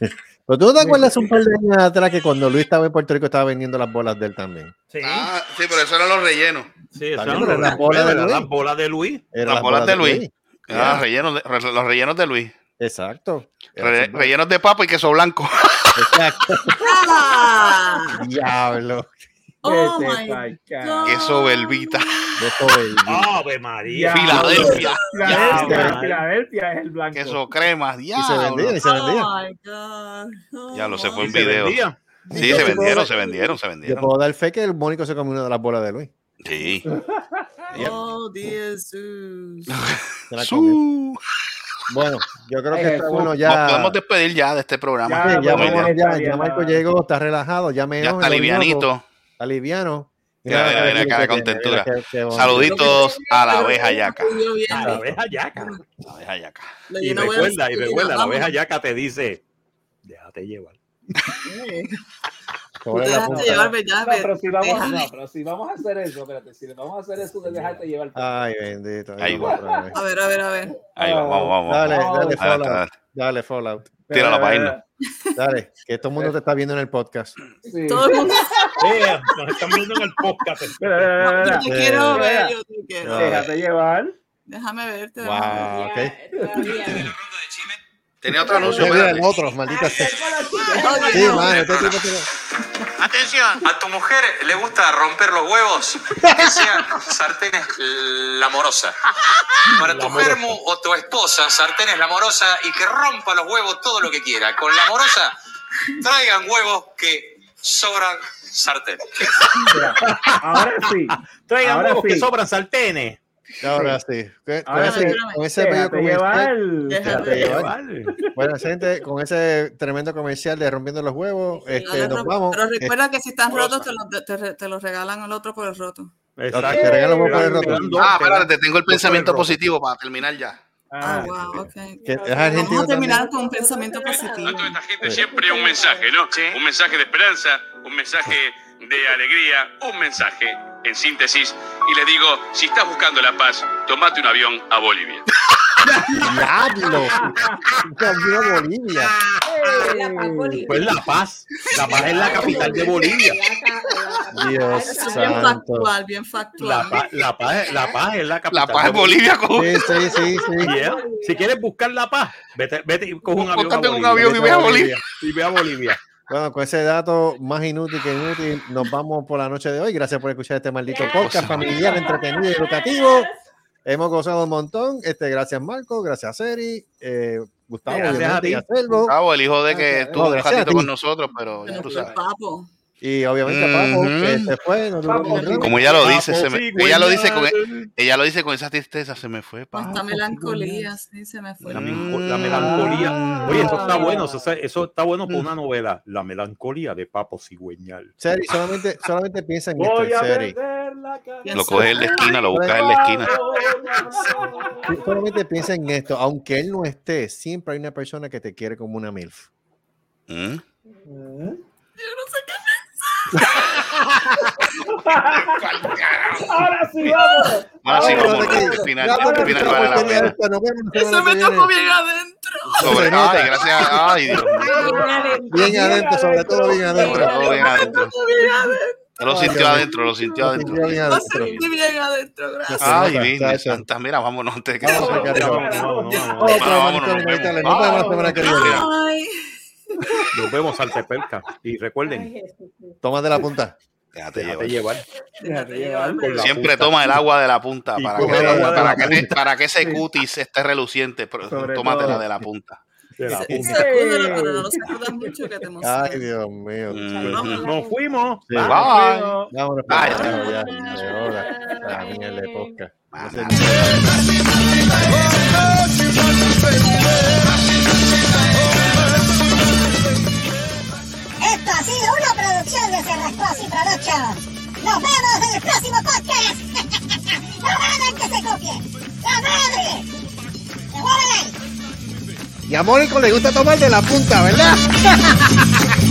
Pero tú no te acuerdas un par de años atrás que cuando Luis estaba en Puerto Rico estaba vendiendo las bolas de él también. Sí, Ah, sí, pero eso eran los rellenos. sí, También, eran las las bolas de Luis. las bolas de Luis. Las bolas de Luis. Ah, rellenos de- re- los rellenos de Luis. Exacto. Re- rellenos de papa y queso blanco. Exacto. Diablo. Oh my God. queso velvita. De el- Ave María. Filadelfia. Filadelfia, Diablo. Filadelfia es el blanco. Queso crema. Y se vendía, Diablo. y se vendía. Oh my God. Ya lo sé, fue en se video. vendía. Sí, se vendieron, se vendieron, se Yo vendieron. puedo dar fe que el Mónico se comió una de las bolas de Luis. Sí. Oh, Jesús. Se Bueno, yo creo que Ay, está bueno Nos ya. podemos despedir ya de este programa. Ya, Sí, ya, Marco llegó, está relajado, ya menos. Ya está livianito. Está liviano. Mira, mira, mira, cara de contentura. Saluditos a la abeja yaca. A la abeja yaca. La abeja yaca. Y recuerda, y recuerda, la abeja yaca te dice, déjate llevar. Sí. Tú Sobre te la dejaste punta. llevar. No, pero si vamos, no, pero si vamos a hacer eso, espérate, si vamos a hacer eso de dejarte llevar. Ay, bendito. Ahí va. A ver, a ver, a ver. Ahí va, vamos, vamos. Dale, vamos. dale, Fallout. Dale, Fallout. Tira la página. Dale, que todo el mundo te está viendo en el podcast. Sí. Todo el mundo. Eh, nos están viendo en el podcast. Mira, mira, Yo te quiero Eh, ver, yo te quiero. Ah. Déjate llevar. Déjame verte. Wow, Ya, ok. todavía. Tenía otro anuncio. Mira, espérate. el otro, maldita Ah, sea. chicos. Sí, mano, este tipo tiene. Atención. ¿A tu mujer le gusta romper los huevos? Que sean sartenes la morosa. Para tu germo o tu esposa, sartenes la morosa y que rompa los huevos todo lo que quiera. Con la morosa traigan huevos que sobran sartén. Ahora sí. Traigan Ahora huevos que sobran sartenes. Ahora sí. Con, Ahora ese, sí. con ese Déjate comercial. llevar. Déjate llevar. Bueno, gente, con ese tremendo comercial de Rompiendo los Huevos, este, nos vamos. Pero recuerda que si están rotos, te los, te, te los regalan al otro por el roto. Exacto. Te huevos por el roto. Ah, espérate, tengo el pensamiento positivo para terminar ya. Ah, wow, ok. Que es Vamos a terminar también. con un pensamiento positivo. gente siempre un mensaje, ¿no? Un mensaje de esperanza, un mensaje de alegría, un mensaje en síntesis. Y les digo, si estás buscando la paz, tomate un avión a Bolivia. ¡Diablo! Cambió a Bolivia. Pues La Paz. La Paz es la capital de Bolivia. Dios Eso es bien santo. factual, bien factual. La Paz, la Paz, la Paz es la capital. La paz de es Bolivia, cojo. Sí, sí, sí, sí. Yeah. Si quieres buscar la paz, vete, vete y coge un avión. a un Bolivia. avión y ve a Bolivia. Y ve a Bolivia. Bueno, con ese dato más inútil que inútil, nos vamos por la noche de hoy. Gracias por escuchar este maldito podcast familiar, entretenido y educativo. Hemos gozado un montón. Este, gracias, Marco. Gracias, Seri. Eh, Gustavo, Gracias a ti. el hijo de que estuvo un ratito ti. con nosotros, pero ya tú sabes. Papo. Y obviamente Papo, se fue. no Papo. Como ella lo Papo, dice, se me- sí, ella lo dice con ella lo dice con esa tristeza, se me fue. Con pa. esta melancolía, sí, se me fue. La, la melancolía. Oye, eso está bueno. Eso, eso está bueno para una novela. La melancolía de Papo Cigüeñal. Seri, solamente, solamente piensa en esto, Voy Seri. Lo coges en la esquina, lo buscas en la esquina. Solamente piensa en esto. Aunque él no esté, siempre hay una persona que te quiere como una MILF. ¿Mm? Ahora sí, vamos. Ahora sí, vamos. final, Ya, al bueno, final vale la pena. Eso me tocó bien adentro. Sobre, ay, gracias. Ay, Dios mío. Bien adentro, sobre todo bien adentro. Todo bien adentro. Bien lo Ay, sintió adentro, lo sintió Lo adentro. bien Lo adentro. sentí bien adentro, gracias. Ay. Santa, mira, vámonos antes de que Vamos, se- vámonos. Nos vemos la semana que viene. Nos vemos al Tepelca. Y recuerden, Tómate la punta. Déjate déjate llevar. llevar. Déjate llevar. Siempre punta. toma el agua de la punta Y para que, para, la que te- punta. para que ese cutis esté reluciente. Tómatela todo. de la punta. De la punta. Sacúdelo, pero no lo sacudas mucho que te emociona. Ay, Dios mío. Mhm. Nos fuimos. Sí. Bye. Vámonos, ya. Productions. Nos vemos en el próximo podcast. ¡La madre que se copie! ¡La madre! ¡Se mueven! Y a Mónico le gusta tomar de la punta, ¿verdad?